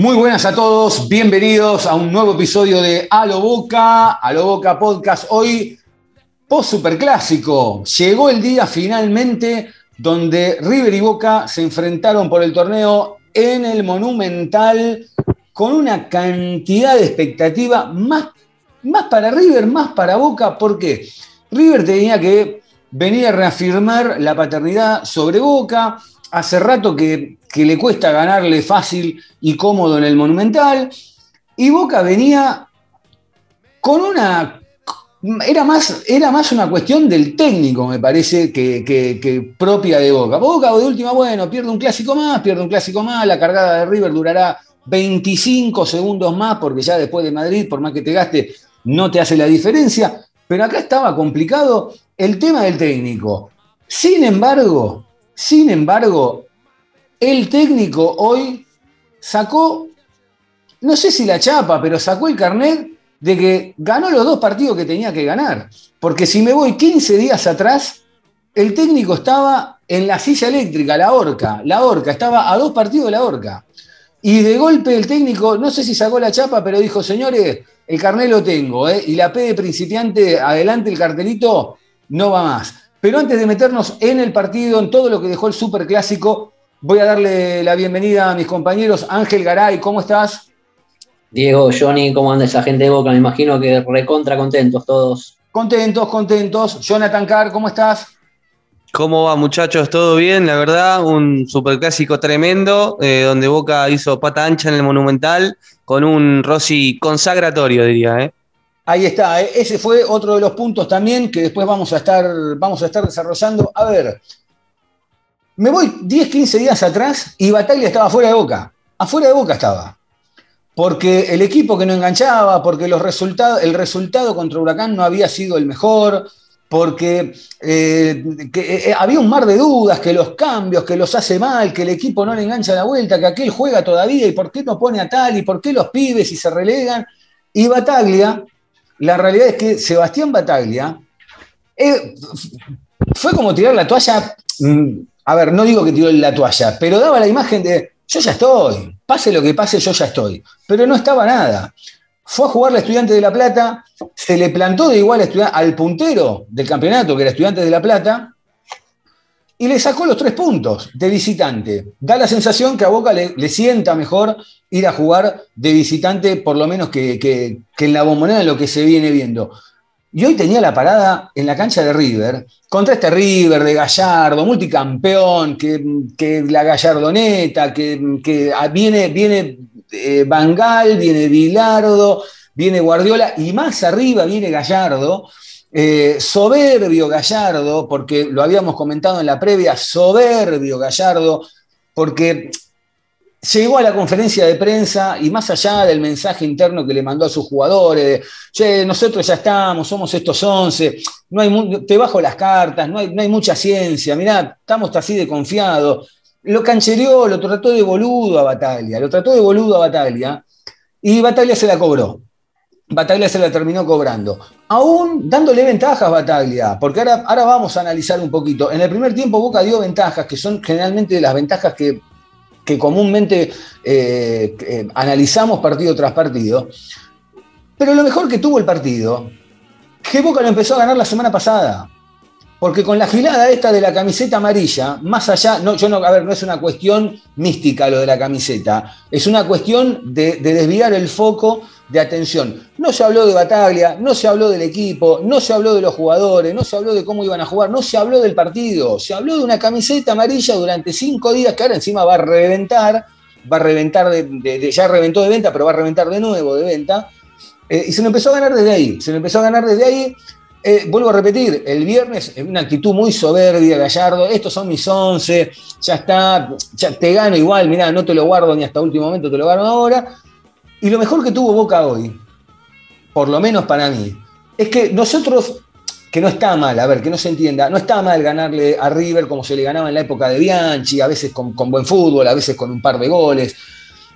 Muy buenas a todos, bienvenidos a un nuevo episodio de A lo Boca, A lo Boca Podcast. Hoy, post superclásico, llegó el día finalmente donde River y Boca se enfrentaron por el torneo en el Monumental con una cantidad de expectativa más, más para River, más para Boca. ¿Por qué? River tenía que venir a reafirmar la paternidad sobre Boca. Hace rato que, le cuesta ganarle fácil y cómodo en el Monumental. Y Boca venía con una. Era más, era más una cuestión del técnico, me parece, que, que- que propia de Boca. Boca, de última, bueno, pierde un clásico más, pierde un clásico más. La cargada de River durará 25 segundos más, porque ya después de Madrid, por más que te gaste, no te hace la diferencia. Pero acá estaba complicado el tema del técnico. Sin embargo, sin embargo, el técnico hoy sacó, no sé si la chapa, pero sacó el carnet de que ganó los dos partidos que tenía que ganar. Porque si me voy 15 días atrás, el técnico estaba en la silla eléctrica, la horca, la horca, estaba a dos partidos de la horca. Y de golpe el técnico, no sé si sacó la chapa, pero dijo, señores, el carnet lo tengo, ¿eh? y la P de principiante, adelante el cartelito, no va más. Pero antes de meternos en el partido, en todo lo que dejó el Superclásico, voy a darle la bienvenida a mis compañeros. Ángel Garay, ¿cómo estás? Diego, Johnny, ¿cómo anda esa gente de Boca? Me imagino que recontra contentos todos. Contentos, contentos. Jonathan Carr, ¿cómo estás? ¿Cómo va, muchachos? ¿Todo bien? La verdad, un superclásico tremendo, eh, donde Boca hizo pata ancha en el Monumental, con un Rossi consagratorio, diría. ¿eh? Ahí está, ¿eh? ese fue otro de los puntos también que después vamos a estar, vamos a estar desarrollando. A ver, me voy 10, 15 días atrás y Bataglia estaba fuera de Boca. Afuera de Boca estaba. Porque el equipo que no enganchaba, porque los el resultado contra Huracán no había sido el mejor, porque eh, eh, había un mar de dudas, que los cambios, que los hace mal, que el equipo no le engancha la vuelta, que aquel juega todavía y por qué no pone a tal y por qué los pibes y se relegan. Y Bataglia, la realidad es que Sebastián Bataglia eh, fue como tirar la toalla. mm, A ver, no digo que tiró la toalla, pero daba la imagen de yo ya estoy, pase lo que pase, yo ya estoy. Pero no estaba nada. Fue a jugar la Estudiante de La Plata, se le plantó de igual al puntero del campeonato, que era Estudiante de La Plata, y le sacó los tres puntos de visitante. Da la sensación que a Boca le, sienta mejor ir a jugar de visitante, por lo menos que, en la bombonera lo que se viene viendo. Y hoy tenía la parada en la cancha de River, contra este River de Gallardo, multicampeón, que, la Gallardoneta, que, que viene, viene eh, Bangal, viene Bilardo, viene Guardiola, y más arriba viene Gallardo, eh, soberbio Gallardo, porque lo habíamos comentado en la previa, soberbio Gallardo, porque llegó a la conferencia de prensa y más allá del mensaje interno que le mandó a sus jugadores, nosotros ya estamos, somos estos 11, no hay te bajo las cartas, no hay, no hay mucha ciencia, mirá, estamos así de confiados. Lo canchereó, lo trató de boludo a Bataglia, lo trató de boludo a Bataglia y Bataglia se la cobró. Bataglia se la terminó cobrando. Aún dándole ventajas Bataglia, porque ahora, ahora vamos a analizar un poquito. En el primer tiempo Boca dio ventajas, que son generalmente las ventajas que, que comúnmente eh, eh, analizamos partido tras partido. Pero lo mejor que tuvo el partido, que Boca lo empezó a ganar la semana pasada. Porque con la gilada esta de la camiseta amarilla, más allá, no, yo no, a ver, no es una cuestión mística lo de la camiseta, es una cuestión de desviar el foco de atención. No se habló de Bataglia, no se habló del equipo, no se habló de los jugadores, no se habló de cómo iban a jugar, no se habló del partido, se habló de una camiseta amarilla durante cinco días que ahora encima va a reventar, va a reventar, de, ya reventó de venta, pero va a reventar de nuevo de venta. Eh, y se lo empezó a ganar desde ahí, se lo empezó a ganar desde ahí. Eh, vuelvo a repetir, el viernes una actitud muy soberbia, Gallardo, estos son mis 11, ya está, ya te gano igual, mirá, no te lo guardo ni hasta último momento, te lo gano ahora. Y lo mejor que tuvo Boca hoy, por lo menos para mí, es que nosotros, que no está mal, a ver, que no se entienda, no está mal ganarle a River como se le ganaba en la época de Bianchi, a veces con, buen fútbol, a veces con un par de goles.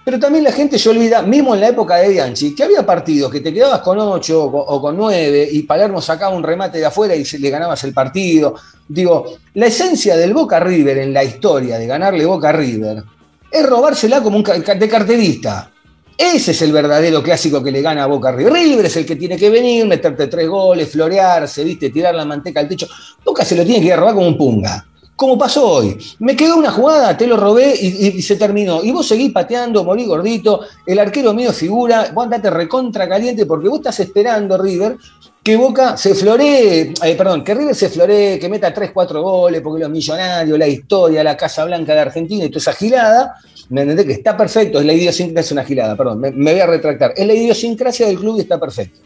Pero también la gente se olvida, mismo en la época de Bianchi, que había partidos que te quedabas con 8 o con 9 y Palermo sacaba un remate de afuera y le ganabas el partido. Digo, la esencia del Boca River en la historia de ganarle Boca River es robársela como un de carterista. Ese es el verdadero clásico que le gana a Boca River. River es el que tiene que venir, meterte tres goles, florearse, ¿viste? tirar la manteca al techo. Boca se lo tiene que ir a robar como un punga. Como pasó hoy. Me quedó una jugada, te lo robé y, y- se terminó. Y vos seguís pateando, morí gordito, el arquero mío figura, vos andate recontra caliente porque vos estás esperando, River, que Boca se floree, eh, perdón, que River se floree, que meta 3, 4 goles, porque los millonarios, la historia, la Casa Blanca de Argentina y toda esa gilada, ¿me entendés? Que está perfecto, es la idiosincrasia, es una gilada, perdón, me, voy a retractar. Es la idiosincrasia del club y está perfecto.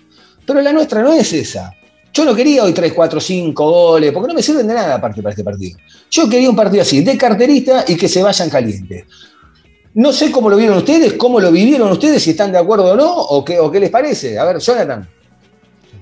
Pero la nuestra no es esa. Yo no quería hoy 3, 4, 5 goles, porque no me sirven de nada aparte para este partido. Yo quería un partido así, de carterista y que se vayan calientes. No sé cómo lo vieron ustedes, cómo lo vivieron ustedes, si están de acuerdo o no, o qué, o qué les parece. A ver, Jonathan.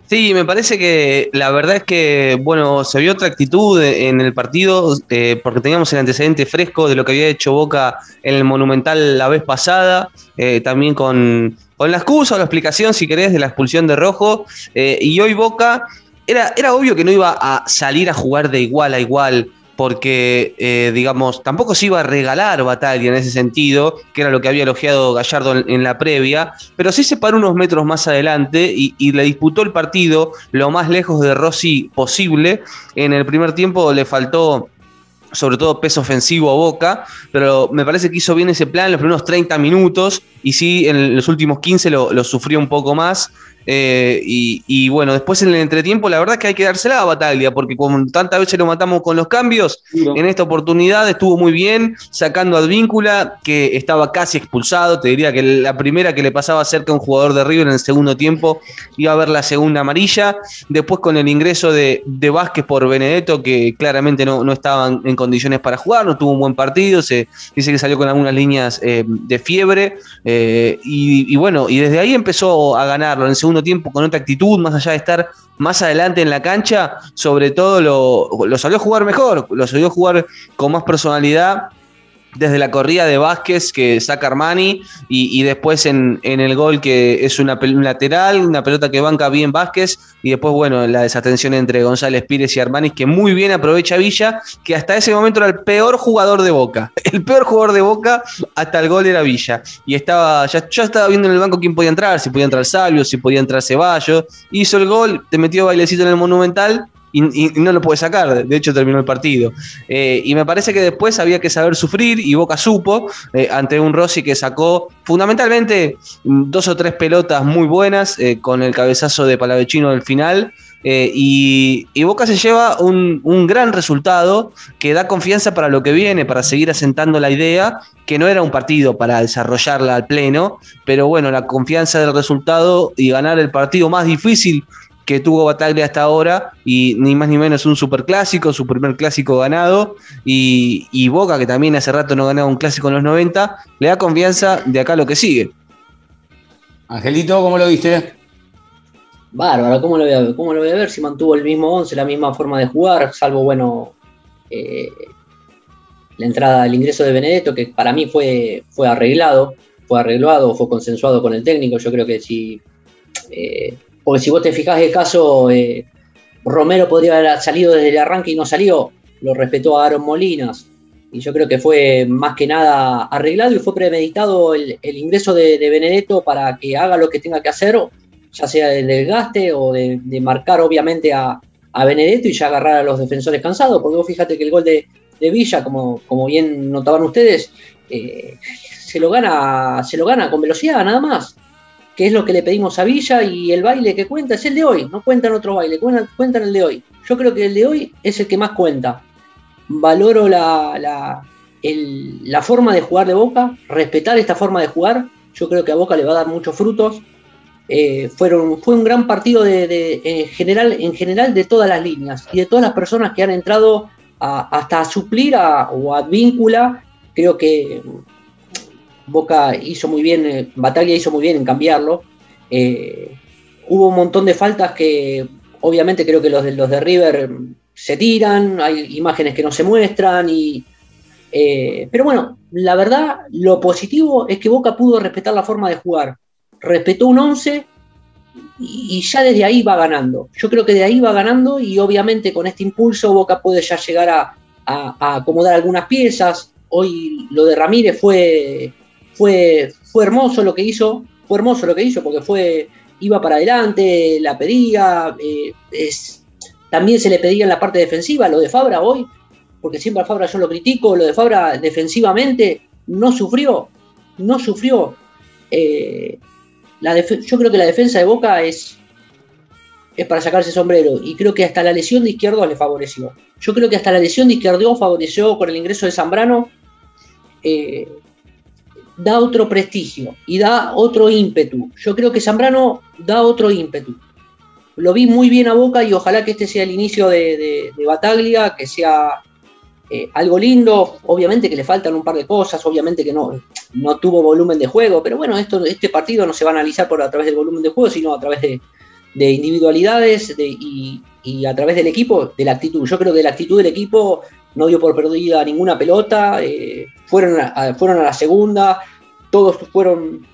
Sí, me parece que la verdad es que, bueno, se vio otra actitud en el partido eh, porque teníamos el antecedente fresco de lo que había hecho Boca en el Monumental la vez pasada, eh, también con, con la excusa o la explicación, si querés, de la expulsión de Rojo. eh, y hoy Boca, era, era obvio que no iba a salir a jugar de igual a igual porque, eh, digamos, tampoco se iba a regalar batalla en ese sentido, que era lo que había elogiado Gallardo en, la previa, pero sí se paró unos metros más adelante y, le disputó el partido lo más lejos de Rossi posible. En el primer tiempo le faltó sobre todo peso ofensivo a Boca, pero me parece que hizo bien ese plan en los primeros 30 minutos y sí en los últimos 15 lo, lo sufrió un poco más. Eh, y, y, bueno, después en el entretiempo, la verdad que hay que dársela a Bataglia, porque como tantas veces lo matamos con los cambios, en esta oportunidad estuvo muy bien, sacando a Advíncula, que estaba casi expulsado. Te diría que la primera que le pasaba cerca a un jugador de River en el segundo tiempo iba a ver la segunda amarilla. Después con el ingreso de, de Vázquez por Benedetto, que claramente no, no estaban en condiciones para jugar, no tuvo un buen partido, se dice que salió con algunas líneas eh, de fiebre. Eh, y, y bueno, y desde ahí empezó a ganarlo en el segundo tiempo con otra actitud, más allá de estar más adelante en la cancha, sobre todo lo, lo salió jugar mejor, lo salió jugar con más personalidad desde la corrida de Vázquez que saca Armani y, después en, en, el gol que es una un lateral, una pelota que banca bien Vázquez y después, bueno, la desatención entre González Pires y Armani que muy bien aprovecha Villa, que hasta ese momento era el peor jugador de Boca. El peor jugador de Boca hasta el gol era Villa. Y estaba, ya, yo estaba viendo en el banco quién podía entrar, si podía entrar Salvio, si podía entrar Ceballos. Hizo el gol, te metió bailecito en el Monumental y, y, no lo puede sacar, de hecho terminó el partido. Eh, y me parece que después había que saber sufrir y Boca supo eh, ante un Rossi que sacó fundamentalmente dos o tres pelotas muy buenas eh, con el cabezazo de Palavecino del final. Y, y, Boca se lleva un, un, gran resultado que da confianza para lo que viene, para seguir asentando la idea, que no era un partido para desarrollarla al pleno, pero bueno, la confianza del resultado y ganar el partido más difícil que tuvo Bataglia hasta ahora y ni más ni menos un superclásico, su primer clásico ganado y, y, Boca que también hace rato no ganaba un clásico en los 90, le da confianza de acá lo que sigue. Angelito, ¿cómo lo viste? Bárbaro, ¿cómo lo voy a ver? ¿Cómo lo voy a ver si mantuvo el mismo 11, la misma forma de jugar, salvo bueno eh, la entrada, el ingreso de Benedetto, que para mí fue, fue arreglado, fue arreglado, fue consensuado con el técnico, yo creo que si eh, porque si vos te fijás el caso, eh, Romero podría haber salido desde el arranque y no salió, lo respetó a Aaron Molinas. Y yo creo que fue más que nada arreglado y fue premeditado el, ingreso de, de, Benedetto para que haga lo que tenga que hacer, ya sea del desgaste o de, marcar obviamente a, Benedetto y ya agarrar a los defensores cansados, porque vos fíjate que el gol de, de Villa, como, como bien notaban ustedes, eh, se, lo gana, se lo gana con velocidad nada más que es lo que le pedimos a Villa y el baile que cuenta es el de hoy, no cuentan otro baile, cuentan, el de hoy. Yo creo que el de hoy es el que más cuenta. Valoro la, la, la forma de jugar de Boca, respetar esta forma de jugar, yo creo que a Boca le va a dar muchos frutos. eh, fue un gran partido de, en, general, en general de todas las líneas y de todas las personas que han entrado hasta a suplir a, o a Advíncula. Creo que Boca hizo muy bien, eh, Batalla hizo muy bien en cambiarlo. Eh, hubo un montón de faltas que obviamente creo que los de, los de River se tiran, hay imágenes que no se muestran y... pero bueno, la verdad, lo positivo es que Boca pudo respetar la forma de jugar respetó un 11 y, ya desde ahí va ganando. Yo creo que de ahí va ganando y obviamente con este impulso Boca puede ya llegar a, acomodar algunas piezas. Hoy lo de Ramírez fue, fue, fue hermoso lo que hizo, fue hermoso lo que hizo porque fue, iba para adelante, la pedía, eh, también se le pedía en la parte defensiva, lo de Fabra hoy, porque siempre a Fabra yo lo critico, lo de Fabra defensivamente no sufrió, no sufrió. Eh, yo creo que la defensa de Boca es, es para sacarse sombrero y creo que hasta la lesión de Izquierdo le favoreció. Yo creo que hasta la lesión de Izquierdo favoreció con el ingreso de Zambrano, eh, da otro prestigio y da otro ímpetu. Yo creo que Zambrano da otro ímpetu. Lo vi muy bien a Boca y ojalá que este sea el inicio de, de Bataglia, que sea eh, algo lindo, obviamente que le faltan un par de cosas, obviamente que no, no tuvo volumen de juego, pero bueno, esto, este partido no se va a analizar por a través del volumen de juego, sino a través de, individualidades y, a través del equipo, de la actitud. Yo creo que la actitud del equipo no dio por perdida ninguna pelota, eh, fueron, a, fueron a la segunda, todos fueron,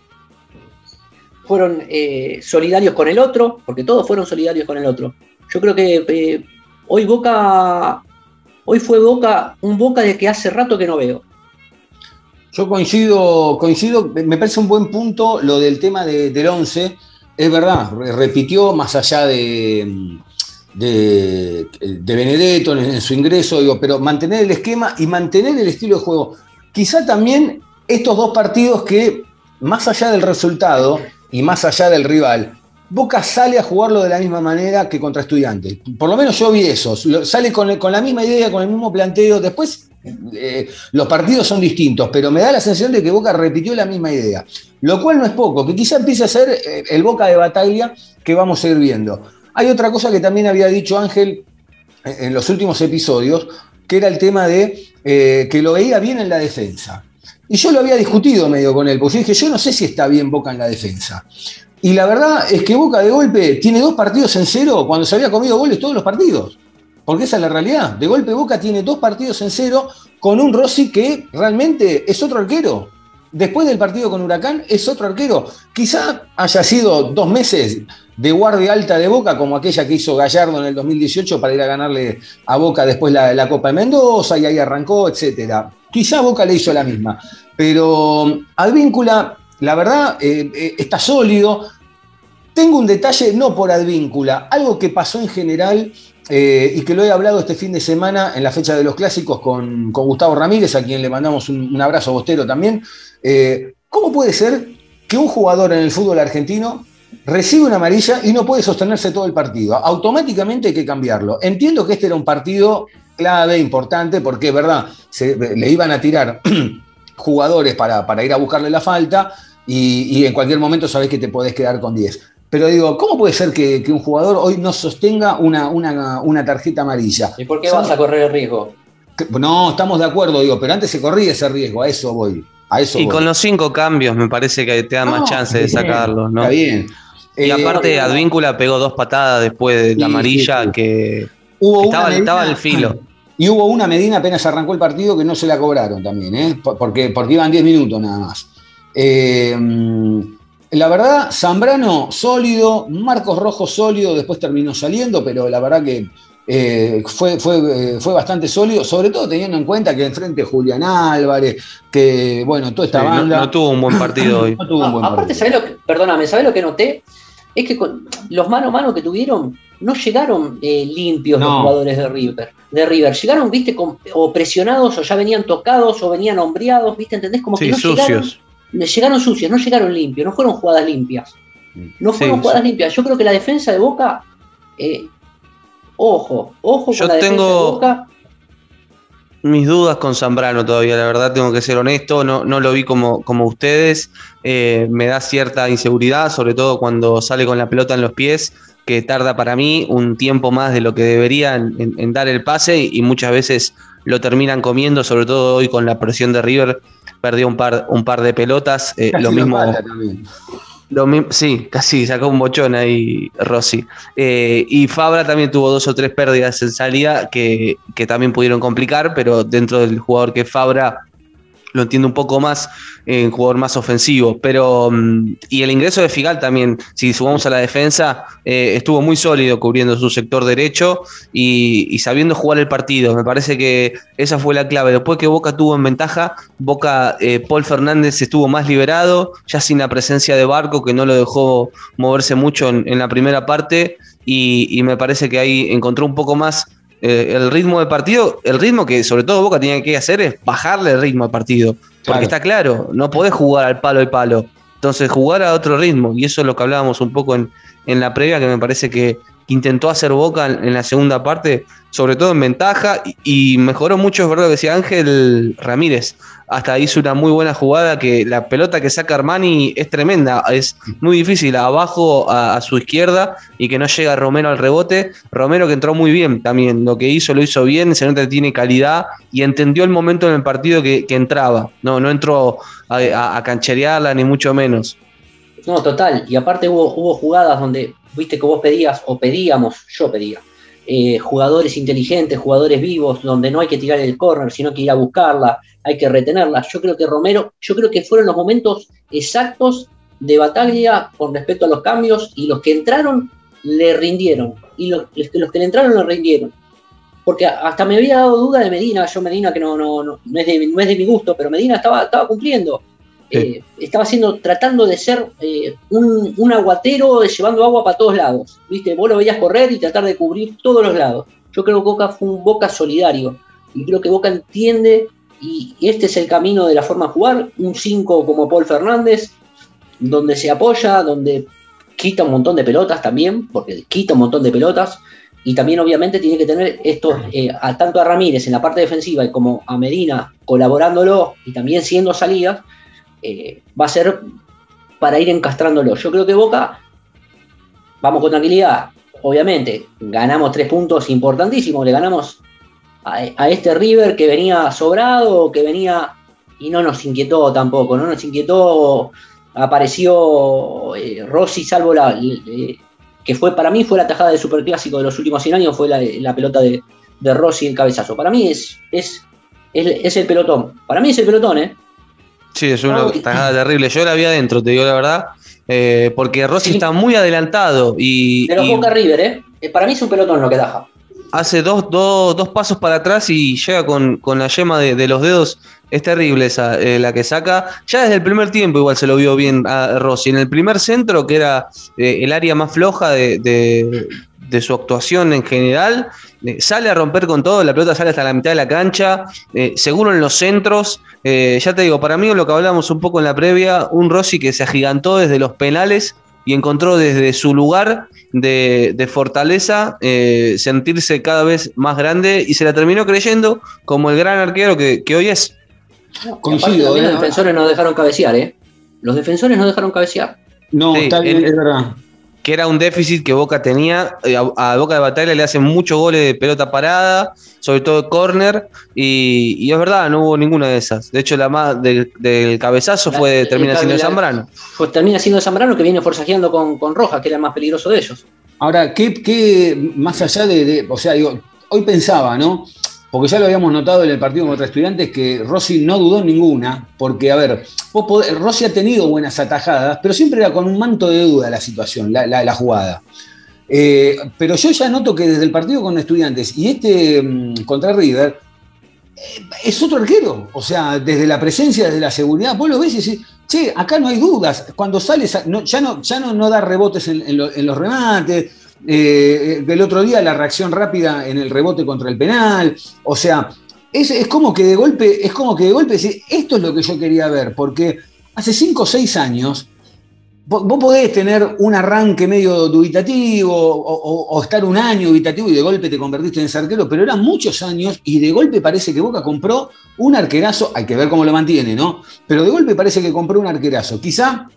fueron eh, solidarios con el otro, porque todos fueron solidarios con el otro. Yo creo que hoy Boca Hoy fue Boca, un Boca de que hace rato que no veo. Yo coincido, coincido, me parece un buen punto lo del tema del 11. Es verdad, repitió más allá de, de, Benedetto en, su ingreso, digo, pero mantener el esquema y mantener el estilo de juego. Quizá también estos dos partidos que, más allá del resultado y más allá del rival, Boca sale a jugarlo de la misma manera que contra Estudiantes. Por lo menos yo vi eso. Sale con, la misma idea, con el mismo planteo. Después eh, los partidos son distintos, pero me da la sensación de que Boca repitió la misma idea. Lo cual no es poco, que quizá empiece a ser eh, el Boca de batalla que vamos a ir viendo. Hay otra cosa que también había dicho Ángel en los últimos episodios, que era el tema de eh, que lo veía bien en la defensa. Y yo lo había discutido medio con él, porque yo dije, yo no sé si está bien Boca en la defensa. Y la verdad es que Boca de golpe tiene dos partidos en cero cuando se había comido goles todos los partidos. Porque esa es la realidad. De golpe Boca tiene dos partidos en cero con un Rossi que realmente es otro arquero. Después del partido con Huracán es otro arquero. Quizá haya sido dos meses de guardia alta de Boca, como aquella que hizo Gallardo en el 2018 para ir a ganarle a Boca después la, la Copa de Mendoza y ahí arrancó, etc. Quizá Boca le hizo la misma. Pero Advíncula la verdad eh, eh, está sólido. Tengo un detalle, no por advíncula, algo que pasó en general eh, y que lo he hablado este fin de semana en la fecha de los clásicos con, Gustavo Ramírez, a quien le mandamos un, abrazo bostero también. ¿Cómo puede ser que un jugador en el fútbol argentino recibe una amarilla y no puede sostenerse todo el partido? Automáticamente hay que cambiarlo. Entiendo que este era un partido clave, importante, porque verdad, le iban a tirar jugadores para, para ir a buscarle la falta y, en cualquier momento sabes que te podés quedar con 10. Pero digo, ¿cómo puede ser que, un jugador hoy no sostenga una, una, tarjeta amarilla? ¿Y por qué vas a correr el riesgo? No, estamos de acuerdo, digo, pero antes se corría ese riesgo, a eso voy. A eso y con los cinco cambios me parece que te da más chance de sacarlos, ¿no? Está bien. Y eh, aparte, Advíncula pegó dos patadas después de la amarilla que hubo estaba, estaba al filo. Y hubo una Medina apenas arrancó el partido que no se la cobraron también, ¿eh? porque, porque iban 10 minutos nada más. Eh, la verdad, Zambrano sólido, Marcos Rojo sólido, después terminó saliendo, pero la verdad que eh, fue, fue, fue, bastante sólido, sobre todo teniendo en cuenta que enfrente Julián Álvarez, que bueno, toda esta banda. No, tuvo un buen partido hoy. no tuvo un buen aparte, partido. lo que, perdóname, ¿sabés lo que noté? Es que con los mano a mano que tuvieron no llegaron eh, limpios los jugadores de River, de River. Llegaron, viste, o presionados, o ya venían tocados, o venían hombreados, viste, ¿entendés? Como que no sucios llegaron sucios, no llegaron limpios, no fueron jugadas limpias. No fueron jugadas limpias. Yo creo que la defensa de Boca, eh, ojo, ojo con Yo la tengo, de Boca. mis dudas con Zambrano todavía, la verdad tengo que ser honesto, no, no lo vi como, como ustedes, eh, me da cierta inseguridad, sobre todo cuando sale con la pelota en los pies, que tarda para mí un tiempo más de lo que debería en, en dar el pase y muchas veces lo terminan comiendo, sobre todo hoy con la presión de River, perdió un par, un par de pelotas, eh, lo mismo... Lo mi- sí, casi sacó un bochón ahí Rossi. Eh, y Fabra también tuvo dos o tres pérdidas en salida que, que también pudieron complicar, pero dentro del jugador que Fabra lo entiendo un poco más, un jugador más ofensivo. Pero, mm, y el ingreso de Figal también, si sumamos a la defensa, eh, estuvo muy sólido cubriendo su sector derecho y, sabiendo jugar el partido. Me parece que esa fue la clave. Después que Boca tuvo en ventaja, Boca, eh, Paul Fernández estuvo más liberado, ya sin la presencia de Barco, que no lo dejó moverse mucho en, en la primera parte, y, y me parece que ahí encontró un poco más eh, el ritmo del partido, el ritmo que sobre todo Boca tenía que hacer es bajarle el ritmo al partido, porque Claro. está claro, no podés jugar al palo y palo, entonces jugar a otro ritmo, y eso es lo que hablábamos un poco en, en la previa, que me parece que intentó hacer Boca en, la segunda parte, sobre todo en ventaja, y, mejoró mucho, es verdad que decía Ángel Ramírez, hasta hizo una muy buena jugada que la pelota que saca Armani es tremenda, es muy difícil abajo a, su izquierda y que no llega Romero al rebote. Romero que entró muy bien también, lo que hizo lo hizo bien, se nota que tiene calidad y entendió el momento en el partido que, entraba, no, no entró a, a- cancherearla ni mucho menos. No, total. Y aparte hubo jugadas donde, viste que vos pedías, o pedíamos, yo pedía, eh, jugadores inteligentes, jugadores vivos, donde no hay que tirar el córner, sino que ir a buscarla, hay que retenerla. Yo creo que Romero, yo creo que fueron los momentos exactos de Bataglia con respecto a los cambios y los que entraron le rindieron. Y los, los que le entraron le rindieron. Porque hasta me había dado duda de Medina, yo Medina que no, no, no, no es, de, no es de mi gusto, pero Medina estaba, estaba cumpliendo. Eh, estaba haciendo, tratando de ser eh, un, un aguatero llevando agua para todos lados. ¿Viste? Vos lo veías correr y tratar de cubrir todos los lados. Yo creo que Boca fue un Boca solidario. Y creo que Boca entiende, y este es el camino de la forma de jugar, un 5 como Paul Fernández, donde se apoya, donde quita un montón de pelotas también, porque quita un montón de pelotas, y también obviamente tiene que tener esto, eh, a, tanto a Ramírez en la parte defensiva y como a Medina colaborándolo y también siendo salidas, eh, va a ser para ir encastrándolo. Yo creo que Boca, vamos con tranquilidad, obviamente, ganamos tres puntos importantísimos, le ganamos a, este River que venía sobrado, que venía y no nos inquietó tampoco, no nos inquietó, apareció eh, Rossi, salvo la, eh, que fue para mí fue la tajada de superclásico de los últimos 100 años, fue la, pelota de, de Rossi el cabezazo. Para mí es, es, es, es el pelotón, para mí es el pelotón, ¿eh? Sí, es una No, tajada terrible. Yo la vi adentro, te digo la verdad, eh, porque Rossi Sí. está muy adelantado y, los y Boca River, ¿eh? Eh, Para mí es un pelotón lo que taja. hace dos, dos, dos pasos para atrás y llega con, con la yema de, de los dedos. Es terrible esa, eh, la que saca. Ya desde el primer tiempo igual se lo vio bien a Rossi. En el primer centro, que era eh, el área más floja de, de- de su actuación en general, eh, sale a romper con todo, la pelota sale hasta la mitad de la cancha, eh, seguro en los centros. Eh, ya te digo, para mí lo que hablamos un poco en la previa, un Rossi que se agigantó desde los penales y encontró desde su lugar de, de fortaleza eh, sentirse cada vez más grande y se la terminó creyendo como el gran arquero que, que hoy es. No, Coincido, ¿eh? los defensores no dejaron cabecear, ¿eh? Los defensores no dejaron cabecear. No, Sí, está bien, el- es verdad. Que era un déficit que Boca tenía. eh, A, a Boca de Batalla le hacen muchos goles de pelota parada, sobre todo de córner, y, y es verdad, no hubo ninguna de esas. De hecho, la más del, del cabezazo La- fue el termina siendo Zambrano. Pues termina siendo Zambrano que viene forzajeando con, con Rojas, que era el más peligroso de ellos. Ahora, ¿qué, qué más allá de, de- O sea, digo, hoy pensaba, ¿no? Porque ya lo habíamos notado en el partido contra estudiantes que Rossi no dudó ninguna, porque, a ver, vos podés- Rossi ha tenido buenas atajadas, pero siempre era con un manto de duda la situación, la, la- jugada. Eh, pero yo ya noto que desde el partido con estudiantes y este mm, contra River, eh, es otro arquero. O sea, desde la presencia, desde la seguridad, vos lo ves y decís, che, acá no hay dudas. Cuando sales, no- ya, no, ya no, no da rebotes en los remates. Eh, del otro día la reacción rápida en el rebote contra el penal. O sea, es, es como que de golpe, es como que de golpe esto es lo que yo quería ver, porque hace 5 o 6 años vos, podés tener un arranque medio dubitativo o, o- estar un año dubitativo y de golpe te convertiste en arquero, pero eran muchos años y de golpe parece que Boca compró un arquerazo, hay que ver cómo lo mantiene, ¿no? Pero de golpe parece que compró un arquerazo. Quizá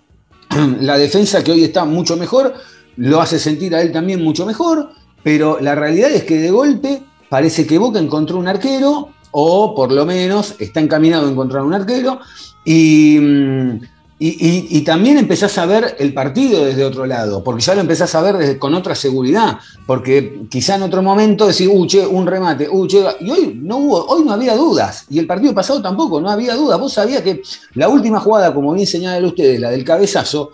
la defensa que hoy está mucho mejor lo hace sentir a él también mucho mejor, pero la realidad es que de golpe parece que Boca encontró un arquero, o por lo menos está encaminado a encontrar un arquero, y, mm, y- también empezás a ver el partido desde otro lado, porque ya lo empezás a ver con otra seguridad, porque quizá en otro momento decís, uh, un remate, uh, y hoy no hubo, hoy no había dudas, y el partido pasado tampoco, no había dudas, vos sabías que la última jugada, como bien señalan ustedes, la del cabezazo,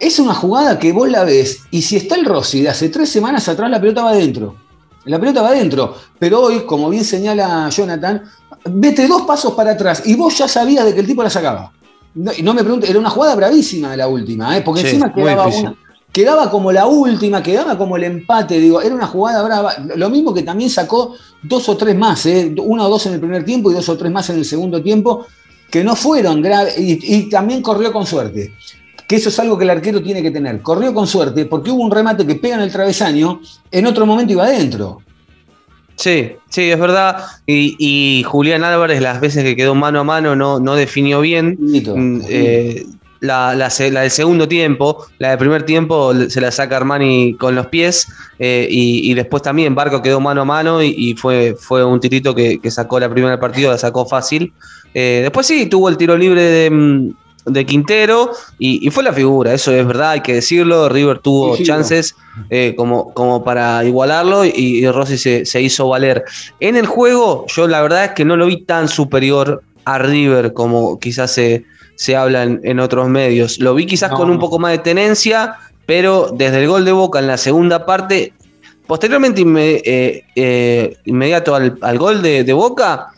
es una jugada que vos la ves y si está el Rossi de hace tres semanas atrás, la pelota va adentro. La pelota va adentro. Pero hoy, como bien señala Jonathan, vete dos pasos para atrás y vos ya sabías de que el tipo la sacaba. No, y no me preguntes, era una jugada bravísima la última, ¿eh? porque Sí, encima quedaba, una- quedaba como la última, quedaba como el empate, digo, era una jugada brava. Lo mismo que también sacó dos o tres más, ¿eh? una o dos en el primer tiempo y dos o tres más en el segundo tiempo, que no fueron graves y, y también corrió con suerte que eso es algo que el arquero tiene que tener. Corrió con suerte porque hubo un remate que pega en el travesaño, en otro momento iba adentro. Sí, sí, es verdad. Y, y Julián Álvarez, las veces que quedó mano a mano, no, no definió bien. Mm, eh, la, la del segundo tiempo, la del primer tiempo se la saca Armani con los pies eh, y, y después también Barco quedó mano a mano y, y fue, fue un tirito que, que sacó la primera partido, la sacó fácil. Eh, después sí, tuvo el tiro libre de, mm, de Quintero y, y fue la figura, eso es verdad, hay que decirlo. River tuvo Sí, sí, chances eh, como, como para igualarlo y, y Rossi se, se hizo valer. En el juego, yo la verdad es que no lo vi tan superior a River como quizás se, se habla en, en otros medios. Lo vi quizás No, con un poco más de tenencia, pero desde el gol de Boca en la segunda parte, posteriormente inme- eh, eh, inmediato al, al gol de, de Boca,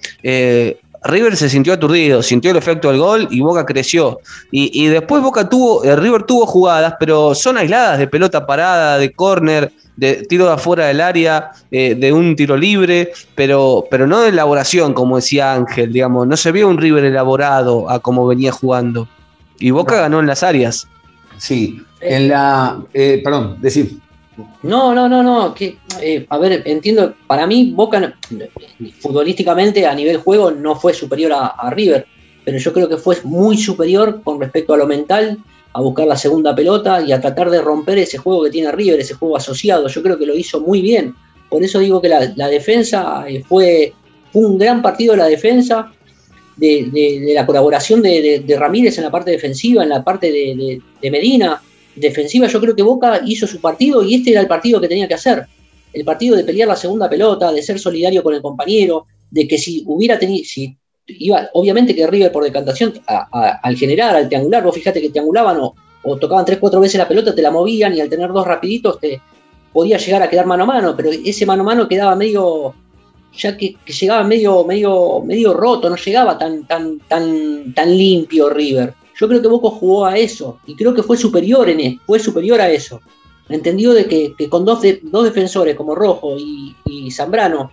River se sintió aturdido, sintió el efecto del gol y Boca creció. Y, y después Boca tuvo, eh, River tuvo jugadas, pero son aisladas de pelota parada, de córner, de tiro de afuera del área, eh, de un tiro libre, pero, pero no de elaboración, como decía Ángel, digamos, no se vio un River elaborado a como venía jugando. Y Boca ganó en las áreas. Sí, en la. eh, perdón, decir. No, no, no, no. Que, eh, a ver, entiendo. Para mí, Boca futbolísticamente a nivel juego no fue superior a, River, pero yo creo que fue muy superior con respecto a lo mental, a buscar la segunda pelota y a tratar de romper ese juego que tiene River, ese juego asociado. Yo creo que lo hizo muy bien. Por eso digo que la, defensa eh, fue, un gran partido de la defensa. De, la colaboración de, Ramírez en la parte defensiva, en la parte de Medina, defensiva, yo creo que Boca hizo su partido y este era el partido que tenía que hacer. El partido de pelear la segunda pelota, de ser solidario con el compañero, de que si hubiera tenido, si iba, obviamente que River por decantación, al generar, al triangular, vos fíjate que triangulaban o, o tocaban tres, cuatro veces la pelota, te la movían y al tener dos rapiditos te podía llegar a quedar mano a mano, pero ese mano a mano quedaba medio, ya que, que llegaba medio, medio, medio roto, no llegaba tan, tan, tan, tan limpio River. Yo creo que Boca jugó a eso y creo que fue superior en e- fue superior a eso. Entendido de que, con dos, dos defensores como Rojo y, Zambrano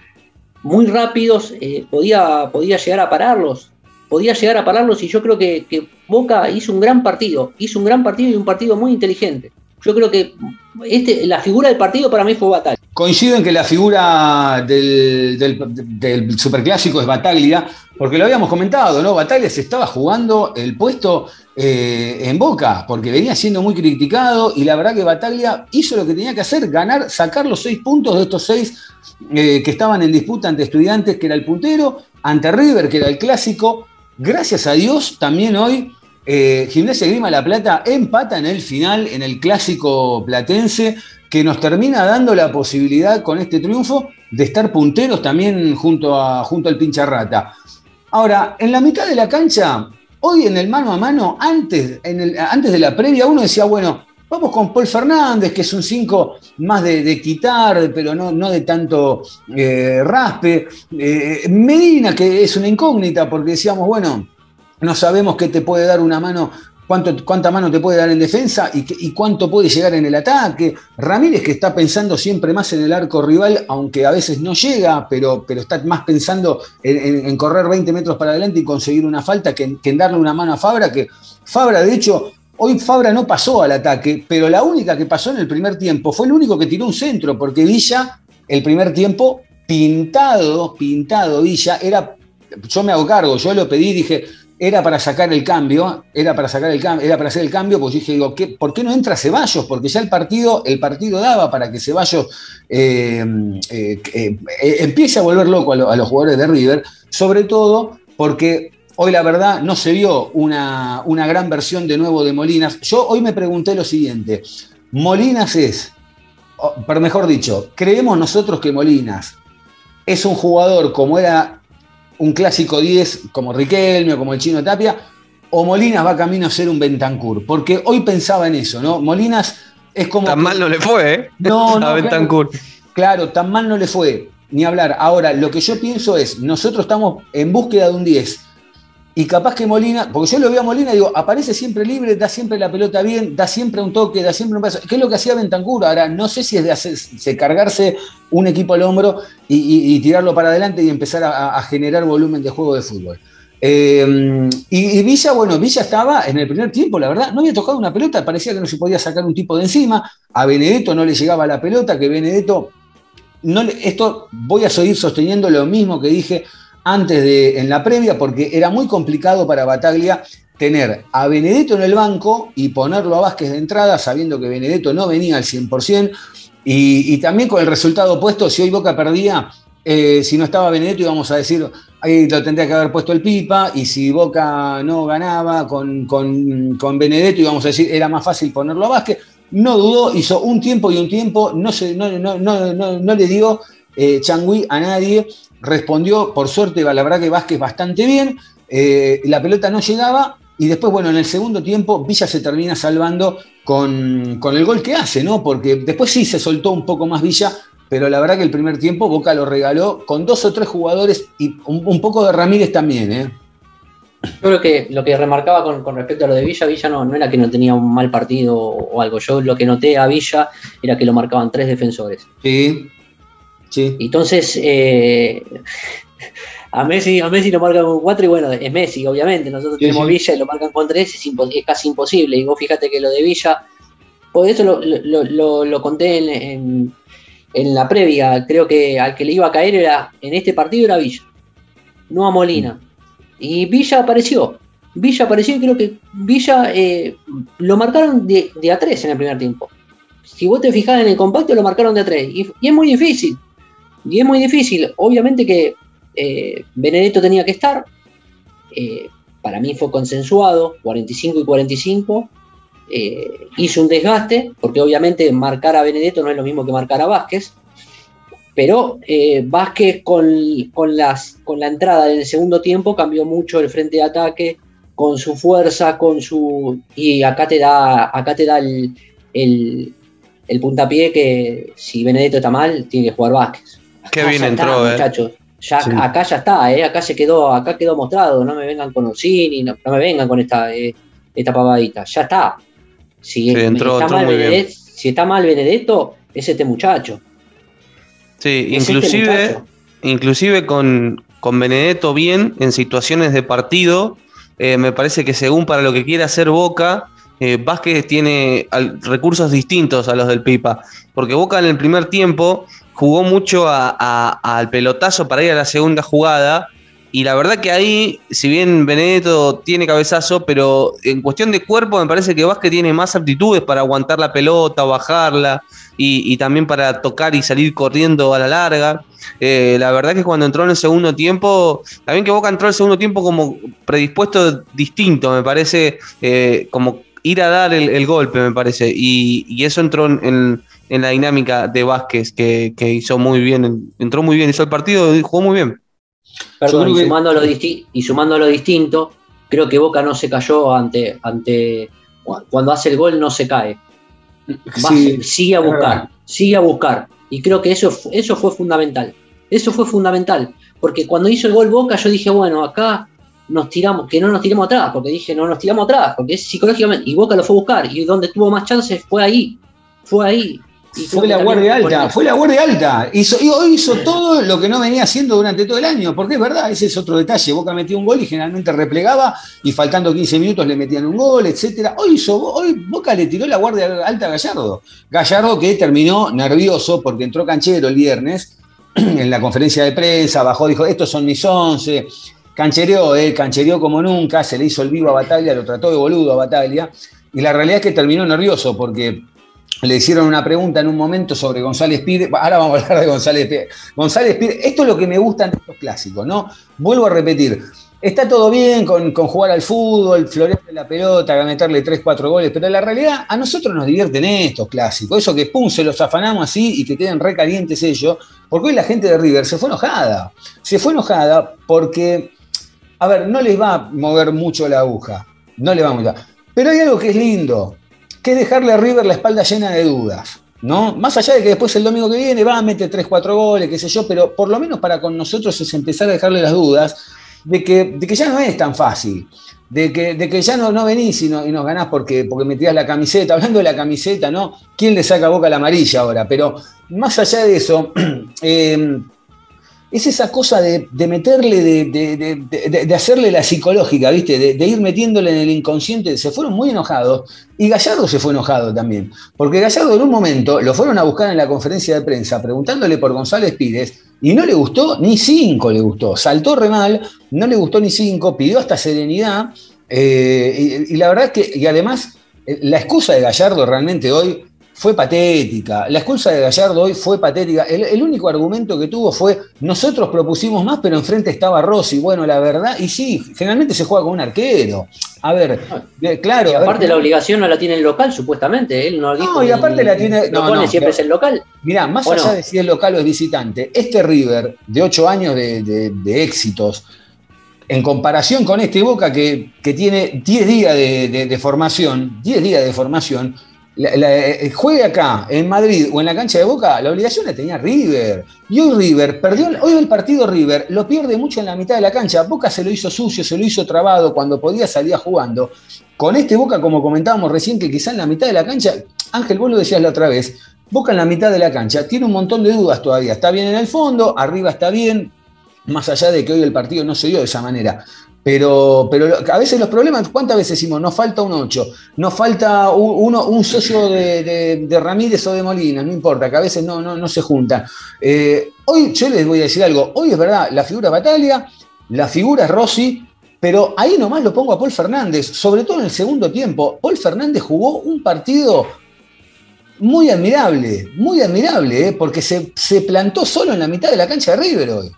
muy rápidos eh, podía, podía llegar a pararlos. Podía llegar a pararlos y yo creo que, Boca hizo un gran partido. Hizo un gran partido y un partido muy inteligente. Yo creo que este, la figura del partido para mí fue Batalla. Coincido en que la figura del, del- del superclásico es Bataglia, porque lo habíamos comentado, ¿no? Bataglia se estaba jugando el puesto eh, en Boca, porque venía siendo muy criticado, y la verdad que Bataglia hizo lo que tenía que hacer, ganar, sacar los seis puntos de estos seis eh, que estaban en disputa ante Estudiantes, que era el puntero, ante River, que era el clásico. Gracias a Dios, también hoy eh, Gimnasia Grima La Plata empata en el final, en el clásico platense, que nos termina dando la posibilidad con este triunfo de estar punteros también junto, a, junto al pincharrata. Ahora, en la mitad de la cancha, hoy en el mano a mano, antes, antes de la previa, uno decía, bueno, vamos con Paul Fernández, que es un 5 más de, de quitar, pero no, no de tanto eh, raspe. Eh, Medina, que es una incógnita, porque decíamos, bueno, no sabemos qué te puede dar una mano, cuánta mano te puede dar en defensa y, cuánto puede llegar en el ataque. Ramírez que está pensando siempre más en el arco rival, aunque a veces no llega, pero, pero está más pensando en, correr 20 metros para adelante y conseguir una falta que en darle una mano a Fabra, que Fabra de hecho Hoy Fabra no pasó al ataque, pero la única que pasó en el primer tiempo fue el único que tiró un centro, porque Villa, el primer tiempo, pintado, pintado Villa, era, yo me hago cargo, yo lo pedí, dije, era para sacar el cambio, era para sacar el cambio, era para hacer el cambio, porque dije, digo, ¿qué, ¿por qué no entra Ceballos? Porque ya el partido, el partido daba para que Ceballos eh, eh, eh, empiece a volver loco a, a los jugadores de River, sobre todo porque hoy la verdad no se vio una, una gran versión de nuevo de Molinas. Yo hoy me pregunté lo siguiente, Molinas es, pero mejor dicho, creemos nosotros que Molinas es un jugador como era un clásico 10 como Riquelme o como el Chino Tapia, o Molinas va camino a ser un Bentancur. Porque hoy pensaba en eso, ¿no? Molinas es como. Tan que- mal no le fue, ¿eh? No, no, a claro. Bentancur. Claro, tan mal no le fue, ni hablar. Ahora, lo que yo pienso es, nosotros estamos en búsqueda de un 10. Y capaz que Molina, porque yo lo veo a Molina digo, aparece siempre libre, da siempre la pelota bien, da siempre un toque, da siempre un paso. ¿Qué es lo que hacía Bentancur? Ahora, no sé si es de, cargarse un equipo al hombro y, tirarlo para adelante y empezar a, generar volumen de juego de fútbol. Eh, y, y Villa, bueno, Villa estaba en el primer tiempo, la verdad, no había tocado una pelota, parecía que no se podía sacar un tipo de encima. A Benedetto no le llegaba la pelota, que Benedetto no esto voy a seguir sosteniendo lo mismo que dije antes de en la previa, porque era muy complicado para Bataglia tener a Benedetto en el banco y ponerlo a Vázquez de entrada, sabiendo que Benedetto no venía al 100%, y, y también con el resultado opuesto, si hoy Boca perdía, eh, si no estaba Benedetto íbamos a decir, ahí lo tendría que haber puesto el Pipa, y si Boca no ganaba con, con, con Benedetto íbamos a decir, era más fácil ponerlo a Vázquez, no dudó, hizo un tiempo y un tiempo, no, no, no, no, no, le dio eh, Changui a nadie, respondió, por suerte, la verdad que Vázquez bastante bien, eh, la pelota no llegaba, y después, bueno, en el segundo tiempo Villa se termina salvando con, con el gol que hace, ¿no? Porque después sí se soltó un poco más Villa, pero la verdad que el primer tiempo Boca lo regaló con dos o tres jugadores y un, un poco de Ramírez también, ¿eh? Yo creo que lo que remarcaba con, con respecto a lo de Villa, Villa no, no era que no tenía un mal partido o algo. Yo lo que noté a Villa era que lo marcaban tres defensores. Sí, sí. Entonces, eh, a Messi, a Messi lo marcan con cuatro y bueno, es Messi, obviamente. Nosotros Sí, tenemos sí. Villa y lo marcan con tres, es, impo- es casi imposible. Y vos fíjate que lo de Villa, por eso lo, lo- lo- lo conté en, en- en la previa. Creo que al que le iba a caer era en este partido era Villa, no a Molina. Y Villa apareció. Villa apareció y creo que Villa eh, lo marcaron de, de a tres en el primer tiempo. Si vos te fijás en el compacto, lo marcaron de a tres. Y, y es muy difícil. Y es muy difícil. Obviamente que eh, Benedetto tenía que estar. Eh, para mí fue consensuado, 45 y 45. Eh, hizo un desgaste, porque obviamente marcar a Benedetto no es lo mismo que marcar a Vázquez. Pero Vázquez con, con, las, con la entrada del segundo tiempo cambió mucho el frente de ataque, con su fuerza, con su. Y acá te da, acá te da el, el puntapié que si Benedetto está mal, tiene que jugar Vázquez. Bien ya entró, está, eh. muchachos. Ya, Sí. Acá ya está, eh, acá se quedó, acá quedó mostrado. No me vengan con Orsini, no, no me vengan con esta, eh, esta pavadita. Ya está. Si, Sí, entró- está entró mal muy bien. Benedetto, si está mal Benedetto, es este muchacho. Sí, Es este inclusive, muchacho. inclusive con, con Benedetto bien en situaciones de partido, eh, me parece que según para lo que quiere hacer Boca, eh, Vázquez tiene al- recursos distintos a los del Pipa, porque Boca en el primer tiempo jugó mucho a- al pelotazo para ir a la segunda jugada. Y la verdad que ahí, si bien Benedetto tiene cabezazo, pero en cuestión de cuerpo me parece que Vázquez tiene más aptitudes para aguantar la pelota, bajarla y, y también para tocar y salir corriendo a la larga. Eh, la verdad que cuando entró en el segundo tiempo, también que Boca entró en el segundo tiempo como predispuesto distinto, me parece, eh, como ir a dar el, el golpe, me parece. Y, y eso entró en, en- en la dinámica de Vázquez, que, que hizo muy bien, entró muy bien, hizo el partido y jugó muy bien. Perdón, y, que- sumando lo disti- y sumando lo distinto, creo que Boca no se cayó ante, ante cuando hace el gol no se cae. Va- Sí, sigue a buscar, sigue a buscar. Y creo que eso, eso fue fundamental. Eso fue fundamental. Porque cuando hizo el gol Boca, yo dije, bueno, acá nos tiramos, que no nos tiremos atrás, porque dije, no nos tiramos atrás, porque es psicológicamente. Y Boca lo fue a buscar. Y donde tuvo más chances fue ahí. Fue ahí. Y Fue la guardia alta, fue la guardia alta. Hizo, hizo todo lo que no venía haciendo durante todo el año, porque es verdad, ese es otro detalle. Boca metió un gol y generalmente replegaba y faltando 15 minutos le metían un gol, etcétera. Hoy, hizo, hoy Boca le tiró la guardia alta a Gallardo. Gallardo que terminó nervioso porque entró canchero el viernes en la conferencia de prensa, bajó, dijo, estos son mis 11. Canchereó, eh, canchereó como nunca, se le hizo el vivo a Bataglia, lo trató de boludo a Bataglia. Y la realidad es que terminó nervioso porque le hicieron una pregunta en un momento sobre González Pires. Ahora vamos a hablar de González Pires. González Pires, esto es lo que me gusta de estos clásicos, ¿no? Vuelvo a repetir. Está todo bien con, jugar al fútbol, florearle la pelota, meterle 3, 4 goles, pero la realidad a nosotros nos divierten estos clásicos. Eso que pum, se los afanamos así y que queden recalientes ellos, porque hoy la gente de River se fue enojada. Se fue enojada porque, a ver, no les va a mover mucho la aguja. No les va a mover. Pero hay algo que es lindo que es dejarle a River la espalda llena de dudas. ¿no? Más allá de que después el domingo que viene va a meter 3, 4 goles, qué sé yo, pero por lo menos para con nosotros es empezar a dejarle las dudas de que, de que ya no es tan fácil. De que, de que ya no, no venís y, no, y nos ganás porque, porque me tirás la camiseta. Hablando de la camiseta, ¿no? ¿Quién le saca boca a la amarilla ahora? Pero más allá de eso, eh, es esa cosa de, meterle, de, de- hacerle la psicológica, ¿viste? De, ir metiéndole en el inconsciente. Se fueron muy enojados y Gallardo se fue enojado también. Porque Gallardo en un momento lo fueron a buscar en la conferencia de prensa preguntándole por González Pires y no le gustó ni cinco, le gustó. Saltó re mal, no le gustó ni cinco, pidió hasta serenidad. eh, y, y la verdad que, y además, eh, la excusa de Gallardo realmente hoy fue patética. La excusa de Gallardo hoy fue patética. El, el único argumento que tuvo fue, nosotros propusimos más, pero enfrente estaba Rossi. Bueno, la verdad, y sí, generalmente se juega con un arquero. A ver, de- claro. Y ver, aparte la obligación no la tiene el local, supuestamente. Él no, dijo y aparte la tiene- no, pone no, siempre pero- es el local. Mirá, más ¿O allá no? de si es local o es visitante, este River de ocho años de, de- de éxitos, en comparación con este Boca que, que tiene 10 días de, de- de formación, 10 días de formación, la- la- eh, juegue acá, en Madrid o en la cancha de Boca, la obligación la tenía River. Y hoy River perdió, hoy el partido River lo pierde mucho en la mitad de la cancha. Boca se lo hizo sucio, se lo hizo trabado cuando podía salir jugando. Con este Boca, como comentábamos recién, que quizá en la mitad de la cancha, Ángel, vos lo decías la otra vez, Boca en la mitad de la cancha tiene un montón de dudas todavía. Está bien en el fondo, arriba está bien, más allá de que hoy el partido no se dio de esa manera. Pero, pero a veces los problemas, ¿cuántas veces decimos? Nos falta un 8, nos falta un, uno- un socio de, Ramírez o de Molina, no importa, que a veces no, no, no se juntan. Eh, hoy yo les voy a decir algo, hoy es verdad, la figura es Bataglia, la figura Rossi, pero ahí nomás lo pongo a Paul Fernández, sobre todo en el segundo tiempo. Paul Fernández jugó un partido muy admirable, muy admirable, ¿eh? porque se, se plantó solo en la mitad de la cancha de River hoy.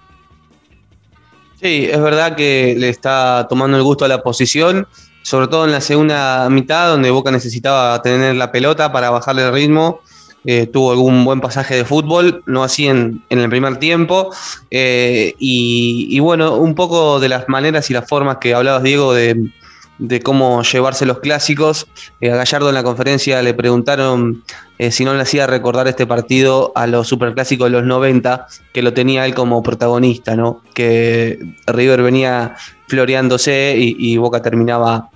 Sí, es verdad que le está tomando el gusto a la posición, sobre todo en la segunda mitad, donde Boca necesitaba tener la pelota para bajarle el ritmo. Eh, tuvo algún buen pasaje de fútbol, no así en, en el primer tiempo. Eh, y, y bueno, un poco de las maneras y las formas que hablabas, Diego, de, de cómo llevarse los clásicos. Eh, a Gallardo en la conferencia le preguntaron eh, si no le hacía recordar este partido a los superclásicos de los 90, que lo tenía él como protagonista, ¿no? Que River venía floreándose y, y Boca terminaba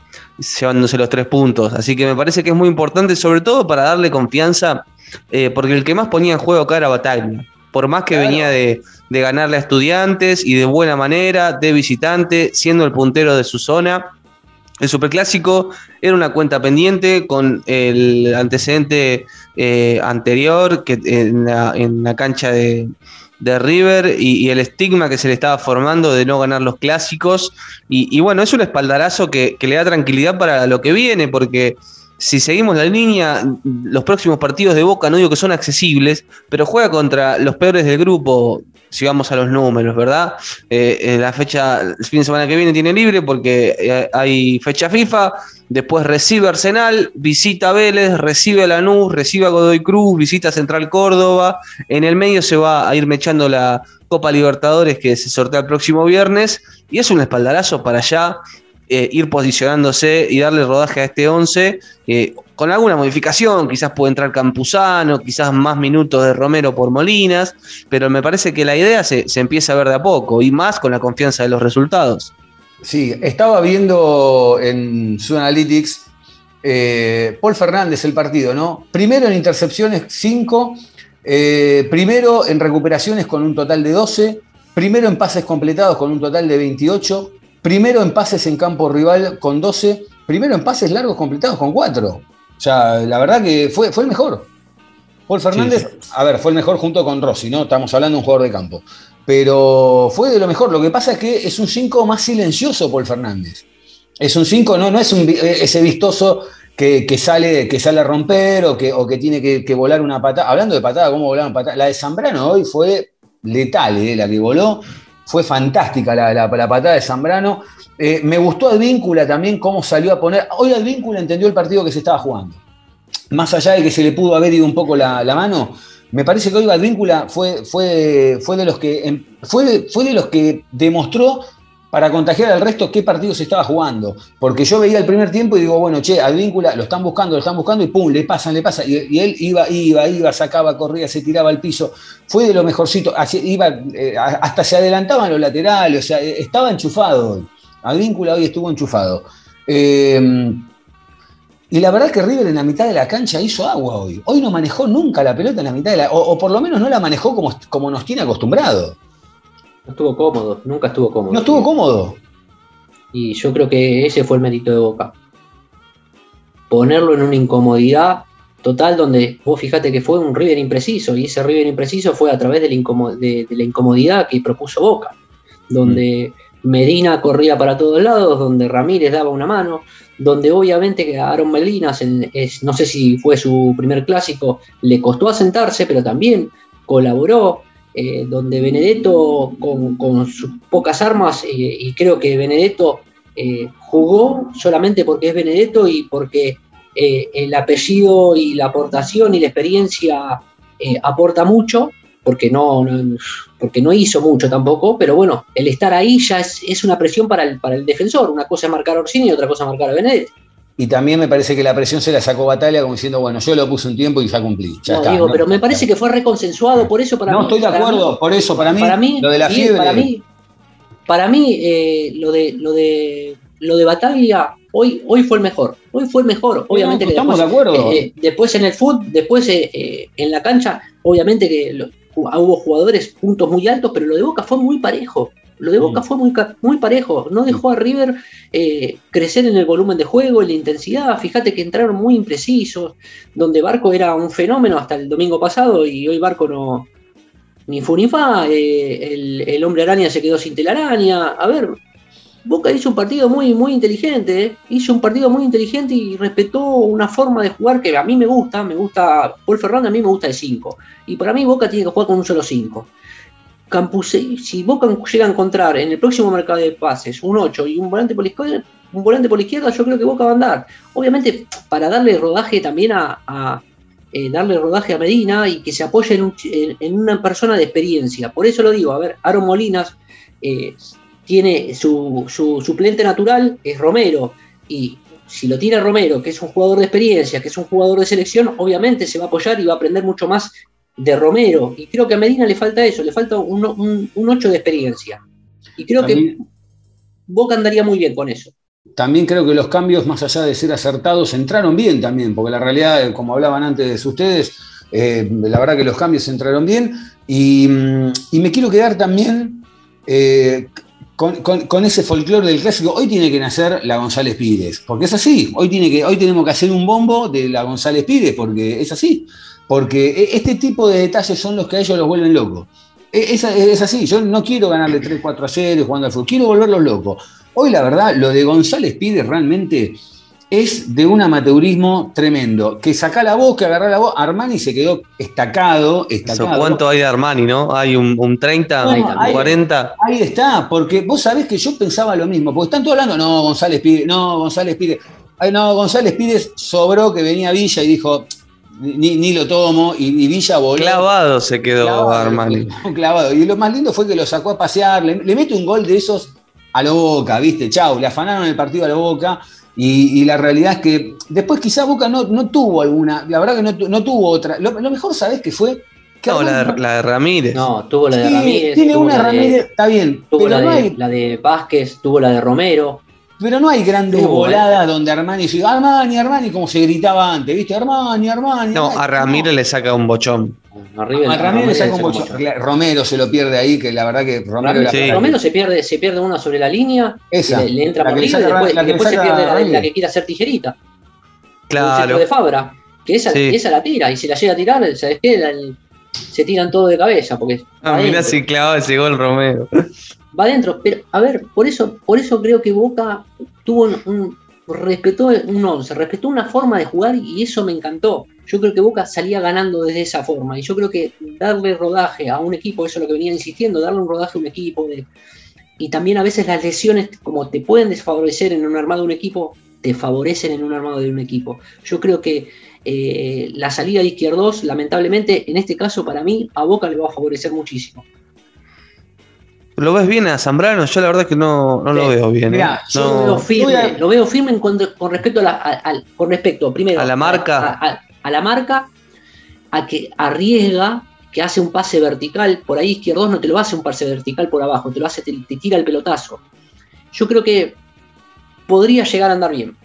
llevándose los tres puntos. Así que me parece que es muy importante, sobre todo para darle confianza, eh, porque el que más ponía en juego acá era Bataglia. Por más que Claro. venía de, de ganarle a estudiantes y de buena manera, de visitante, siendo el puntero de su zona, el Superclásico era una cuenta pendiente con el antecedente eh, anterior que en la, cancha de, River y, el estigma que se le estaba formando de no ganar los clásicos. Y, bueno, es un espaldarazo que le da tranquilidad para lo que viene, porque si seguimos la línea, los próximos partidos de Boca no digo que son accesibles, pero juega contra los peores del grupo. Si vamos a los números, ¿verdad? Eh, la fecha, el fin de semana que viene tiene libre porque eh, hay fecha FIFA. Después recibe Arsenal, visita Vélez, recibe a Lanús, recibe a Godoy Cruz, visita Central Córdoba. En el medio se va a ir mechando la Copa Libertadores que se sortea el próximo viernes. Y es un espaldarazo para allá eh, ir posicionándose y darle rodaje a este 11 eh, con alguna modificación, quizás puede entrar Campuzano, quizás más minutos de Romero por Molinas, pero me parece que la idea se, se empieza a ver de a poco y más con la confianza de los resultados. Sí, estaba viendo en su Analytics eh, Paul Fernández el partido, ¿no? Primero en intercepciones 5, eh, primero en recuperaciones con un total de 12, primero en pases completados con un total de 28, primero en pases en campo rival con 12, primero en pases largos completados con 4. O sea, la verdad que fue, fue el mejor. Paul Fernández, a ver, fue el mejor junto con Rossi, ¿no? Estamos hablando de un jugador de campo. Pero fue de lo mejor. Lo que pasa es que es un 5 más silencioso, Paul Fernández. Es un 5, no, no es un, ese vistoso que, que sale, que sale a romper o que, o que tiene que, que volar una patada. Hablando de patada, ¿cómo volaron patada? La de Zambrano hoy fue letal, ¿eh? la que voló. Fue fantástica la, la, patada de Zambrano. Eh, me gustó Advíncula también cómo salió a poner. Hoy Advíncula entendió el partido que se estaba jugando. Más allá de que se le pudo haber ido un poco la, la mano, me parece que hoy Advíncula fue, fue, fue, de los que, em, fue, fue de los que demostró para contagiar al resto qué partido se estaba jugando. Porque yo veía el primer tiempo y digo, bueno, che, Advíncula lo están buscando, lo están buscando y pum, le pasan, le pasan. Y, él iba, iba, iba, sacaba, corría, se tiraba al piso. Fue de lo mejorcito. Iba, eh, hasta se adelantaban los laterales, o sea, estaba enchufado hoy. Advíncula hoy estuvo enchufado. Eh, y la verdad que River en la mitad de la cancha hizo agua hoy. Hoy no manejó nunca la pelota en la mitad de la. O, o por lo menos no la manejó como, como nos tiene acostumbrado. No estuvo cómodo, nunca estuvo cómodo. No estuvo cómodo. Y yo creo que ese fue el mérito de Boca. Ponerlo en una incomodidad total donde vos fijate que fue un River impreciso y ese River impreciso fue a través de la, incomo de, de la incomodidad que propuso Boca, donde mm. Medina corría para todos lados, donde Ramírez daba una mano, donde obviamente Aaron Melinas, en, es, no sé si fue su primer clásico, le costó asentarse, pero también colaboró, eh, donde Benedetto con, sus pocas armas, eh, y creo que Benedetto eh, jugó solamente porque es Benedetto y porque el apellido y la aportación y la experiencia aporta mucho, porque no, no, porque no hizo mucho tampoco, pero bueno, el estar ahí ya es, es una presión para el, para el defensor, una cosa es marcar a Orsini y otra cosa es marcar a Benedetto. Y también me parece que la presión se la sacó Batalla como diciendo, bueno, yo lo puse un tiempo y ya cumplí. Ya no, está, digo, ¿no? pero me parece que fue reconsensuado, por eso para no, mí. estoy de acuerdo, mí, por eso, para mí, para mí lo de la fiebre. Para mí, para mí eh, lo, de, lo, de, lo de Batalla hoy, hoy fue el mejor. Hoy fue el mejor. Obviamente no, que estamos después, de acuerdo. Eh, después en el fútbol, después eh, en la cancha, obviamente que lo, hubo jugadores puntos muy altos, pero lo de Boca fue muy parejo. Lo de Boca mm. fue muy, muy parejo. No dejó a River eh, crecer en el volumen de juego, en la intensidad. Fíjate que entraron muy imprecisos, donde Barco era un fenómeno hasta el domingo pasado y hoy Barco no, ni fu ni fa. Eh, el, el, hombre araña se quedó sin telaraña. A ver, Boca hizo un partido muy, muy inteligente. ¿eh? Hizo un partido muy inteligente y respetó una forma de jugar que a mí me gusta. Me gusta. Paul Fernández a mí me gusta el 5. Y para mí Boca tiene que jugar con un solo 5. Campuse, si Boca llega a encontrar en el próximo mercado de pases un 8 y un volante por la izquierda, un volante por la izquierda, yo creo que Boca va a andar. Obviamente, para darle rodaje también a, eh, darle rodaje a Medina y que se apoye en, un, en, en, una persona de experiencia. Por eso lo digo, a ver, Aaron Molinas eh, tiene su, su, suplente natural, es Romero, y si lo tiene Romero, que es un jugador de experiencia, que es un jugador de selección, obviamente se va a apoyar y va a aprender mucho más de Romero. Y creo que a Medina le falta eso, le falta un, un, un 8 de experiencia. Y creo también, que Boca andaría muy bien con eso. También creo que los cambios, más allá de ser acertados, entraron bien también, porque la realidad, como hablaban antes ustedes, eh, la verdad que los cambios entraron bien. Y, y me quiero quedar también eh, con, con, con, ese folclore del clásico. Hoy tiene que nacer la González Pires, porque es así. Hoy, tiene que, hoy tenemos que hacer un bombo de la González Pires, porque es así. Porque este tipo de detalles son los que a ellos los vuelven locos. Es, es, así, yo no quiero ganarle 3-4 a 0 jugando al fútbol, quiero volverlos locos. Hoy la verdad, lo de González Pires realmente es de un amateurismo tremendo. Que saca la voz, que agarra la voz, Armani se quedó estacado. estacado. ¿Cuánto hay de Armani, no? ¿Hay un, un 30, bueno, un 40? Ahí, está, porque vos sabés que yo pensaba lo mismo, porque están todos hablando, no, González Pires, no, González Pires. Ay, no, González Pires sobró que venía Villa y dijo, ni, ni, lo tomo y, y, Villa voló. Clavado se quedó clavado, Armani. Clavado. Y lo más lindo fue que lo sacó a pasear, le, le mete un gol de esos a la boca, ¿viste? Chau, le afanaron el partido a la boca. Y, y la realidad es que después quizá Boca no, no tuvo alguna, la verdad que no, no tuvo otra. Lo, lo mejor, ¿sabés qué fue? Que no, la de, la de, Ramírez. No, tuvo la de sí, Ramírez. Tiene una Ramírez, de, está bien. Tuvo la, no de, hay... la de Vázquez, tuvo la de Romero. Pero no hay grandes voladas donde Armani dice, Armani, Armani, como se gritaba antes, ¿viste? Armani, Armani. No, Armani". a Ramírez le saca un bochón. A A Ramírez le saca un Ramírez mucho. Romero se lo pierde ahí, que la verdad que Romero era- Sí. Romero se pierde, se pierde una sobre la línea, Esa, le, le entra la por arriba y saca- después, la y después se pierde la, Ramírez. la que quiere hacer tijerita. Un Claro. de Fabra, que esa, Sí. esa la tira, y si la llega a tirar, ¿sabes qué? La- se tiran todo de cabeza, porque Ah, mirá si clavaba ese gol Romero. Va adentro. Pero, a ver, por eso, por eso creo que Boca tuvo un, respetó un 11, respetó una forma de jugar y eso me encantó. Yo creo que Boca salía ganando desde esa forma. Y yo creo que darle rodaje a un equipo, eso es lo que venía insistiendo, darle un rodaje a un equipo. de- y también a veces las lesiones, como te pueden desfavorecer en un armado de un equipo, te favorecen en un armado de un equipo. Yo creo que eh, la salida de izquierdos, lamentablemente, en este caso para mí, a Boca le va a favorecer muchísimo. ¿Lo ves bien a Zambrano? Yo la verdad que no, no lo veo bien. ¿eh? Mirá, Yo No. lo veo firme, a- lo veo firme con respecto a la, a- con respecto, primero, A la marca. a, a- a la marca, a que arriesga, que hace un pase vertical, por ahí izquierdos no te lo hace un pase vertical por abajo, te lo hace, te, te tira el pelotazo. Yo creo que podría llegar a andar bien.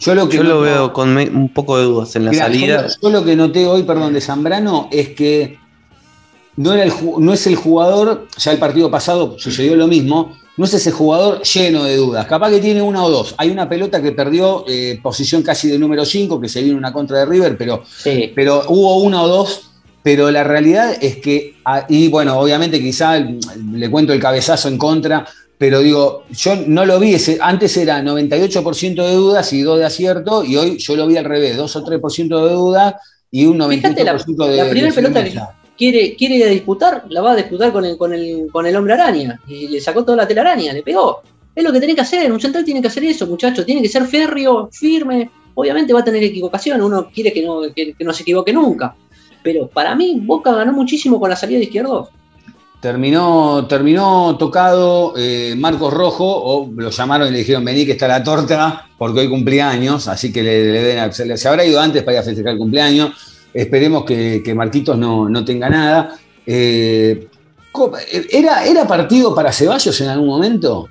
Yo lo que Yo lo no- veo con me- un poco de dudas en la Mirá, salida. Yo, yo lo que noté hoy, perdón, de Zambrano es que no, era el, no es el jugador, ya el partido pasado sucedió lo mismo, no es ese jugador lleno de dudas. Capaz que tiene una o dos. Hay una pelota que perdió eh, posición casi de número 5, que se vino una contra de River, pero, Sí. pero hubo una o dos. Pero la realidad es que, ah, y bueno, obviamente quizá le cuento el cabezazo en contra, pero digo, yo no lo vi, ese, antes era 98% de dudas y 2 de acierto, y hoy yo lo vi al revés, 2 o 3% de dudas y un 98% Fíjate, de la primera de pelota que firmeza. Quiere, quiere disputar, la va a disputar con el, con, el, con el hombre araña. Y le sacó toda la telaraña, le pegó. Es lo que tiene que hacer, un central tiene que hacer eso, muchachos, tiene que ser férreo, firme. Obviamente va a tener equivocación, uno quiere que no, que, no se equivoque nunca. Pero para mí, Boca ganó muchísimo con la salida de izquierdos. Terminó, terminó tocado eh, Marcos Rojo, o lo llamaron y le dijeron, vení que está la torta, porque hoy cumplía años, así que le, den a- se, se habrá ido antes para ir a festejar el cumpleaños. Esperemos que, que Marquitos no, no tenga nada. Eh, ¿era, ¿Era partido para Ceballos en algún momento?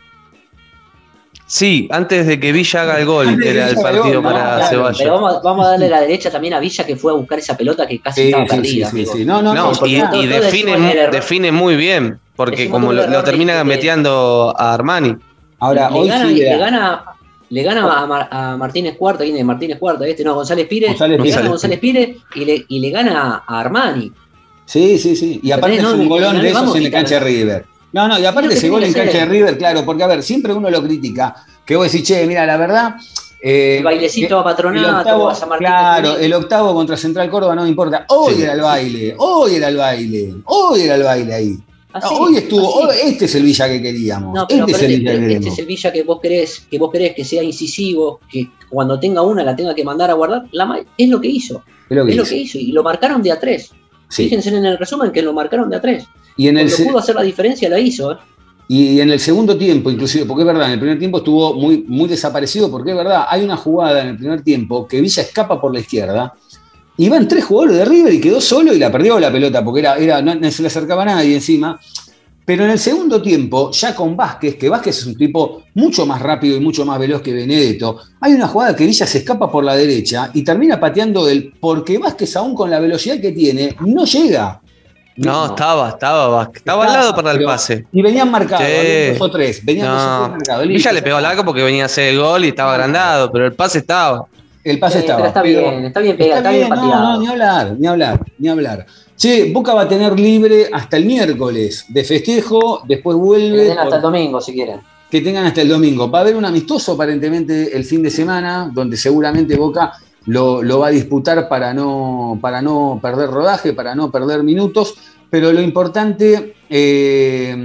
Sí, antes de que Villa haga el gol, que era el partido gol, no, para claro, Ceballos. Pero vamos, vamos a darle la derecha también a Villa que fue a buscar esa pelota que casi Sí, estaba sí, perdida. sí. No, no, No, no, y, porque y todo define, define muy bien, porque Decimos como lo, lo de- termina de- gambeteando a Armani. Ahora, le, hoy gana, sí le gana, le gana a, Mar- a Martínez Cuarta, ¿quién es Martínez Cuarta? Este no, González Pires. González le Pires. gana a González Pires y le, y le gana a Armani. Sí, sí, sí. Y aparte no, es un golón de esos en la cancha de River. No, no, y aparte ese gol en cancha de. River, claro, porque a ver, siempre uno lo critica, que vos decís, che, mira, la verdad. eh, El bailecito a Patronato, octavo, a San Martín. claro, el octavo contra Central Córdoba no me importa. Hoy Sí. era el baile, hoy era el baile, hoy era el baile ahí. Así, hoy estuvo, así. hoy- este es el Villa que queríamos. No, pero, este es pero el este, Villa que este es el Villa que vos querés, que vos querés que sea incisivo, que cuando tenga una la tenga que mandar a guardar. La, es lo que hizo, Es lo que es lo hizo. que hizo. Y lo marcaron de a tres. Sí. Fíjense en el resumen que lo marcaron de a tres. Y en el, Cuando se- pudo hacer la diferencia la hizo. ¿eh? Y en el segundo tiempo, inclusive, porque es verdad, en el primer tiempo estuvo muy, muy desaparecido, porque es verdad, hay una jugada en el primer tiempo que Villa escapa por la izquierda, y van tres jugadores de River y quedó solo y la perdió la pelota, porque era, era, no, no se le acercaba a nadie encima. Pero en el segundo tiempo, ya con Vázquez, que Vázquez es un tipo mucho más rápido y mucho más veloz que Benedetto, hay una jugada que Villa se escapa por la derecha y termina pateando del, porque Vázquez aún con la velocidad que tiene, no llega. No, estaba, estaba, estaba al lado para el pase. Y venían marcados, Sí. dos o tres, venían dos o No, tres marcados. Villa le pegó al arco porque venía a hacer el gol y estaba agrandado, pero el pase estaba. El pase Eh, estaba. pero está pero- bien, está bien pegado, está bien no, pateado. no, ni hablar, ni hablar, ni hablar. Che, Boca va a tener libre hasta el miércoles de festejo, después Que vuelve. den hasta el domingo si quieren. que tengan hasta el domingo. Va a haber un amistoso aparentemente el fin de semana, donde seguramente Boca lo, lo va a disputar para no, para no perder rodaje, para no perder minutos. Pero lo importante, eh,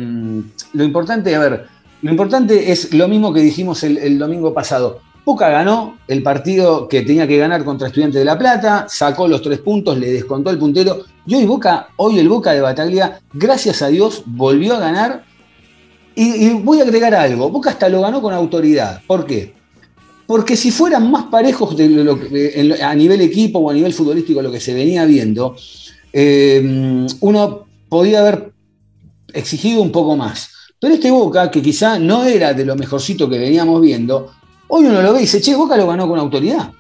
lo importante, a ver, lo importante es lo mismo que dijimos el, el domingo pasado. Boca ganó el partido que tenía que ganar contra Estudiantes de La Plata, sacó los tres puntos, le descontó el puntero. Y hoy Boca, hoy el Boca de Bataglia, gracias a Dios, volvió a ganar y, voy a agregar algo, Boca hasta lo ganó con autoridad. ¿Por qué? Porque si fueran más parejos a nivel equipo o a nivel futbolístico lo que se venía viendo, eh, uno podía haber exigido un poco más. Pero este Boca, que quizá no era de lo mejorcito que veníamos viendo, hoy uno lo ve y dice, che, Boca lo ganó con autoridad.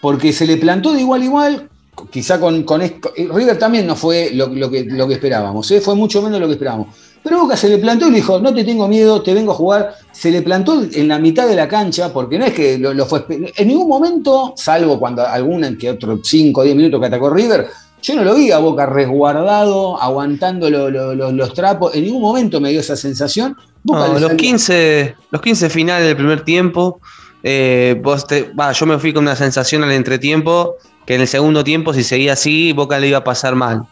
Porque se le plantó de igual a igual, quizá con, con River también no fue lo, que, lo que esperábamos, ¿eh? fue mucho menos lo que esperábamos. Pero Boca se le plantó y le dijo, no te tengo miedo, te vengo a jugar. Se le plantó en la mitad de la cancha, porque no es que lo, fue... En ningún momento, salvo cuando alguna que otro 5 o 10 minutos que atacó River, yo no lo vi a Boca resguardado, aguantando los trapos. En ningún momento me dio esa sensación. los, 15, los 15 finales del primer tiempo, eh, yo me fui con una sensación al entretiempo que en el segundo tiempo, si seguía así, Boca le iba a pasar mal.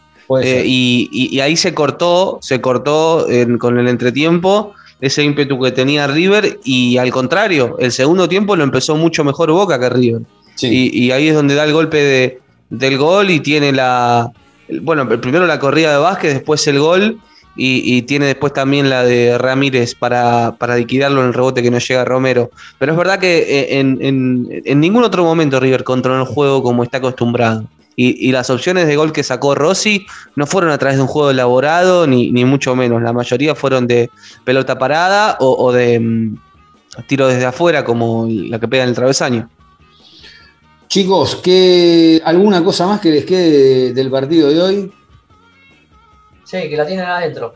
Eh, y, ahí se cortó, se cortó con el entretiempo ese ímpetu que tenía River y al contrario, el segundo tiempo lo empezó mucho mejor Boca que River. Y, ahí es donde da el golpe de, del gol y tiene la. Bueno, primero la corrida de Vázquez, después el gol y, tiene después también la de Ramírez para, liquidarlo en el rebote que no llega Romero. Pero es verdad que eh, en, ningún otro momento River controló el juego como está acostumbrado. Y, las opciones de gol que sacó Rossi no fueron a través de un juego elaborado, ni, mucho menos. La mayoría fueron de pelota parada o, de mm, tiro desde afuera, como la que pega en el travesaño. Chicos, ¿qué, ¿alguna cosa más que les quede del partido de hoy? Sí, que la tienen adentro.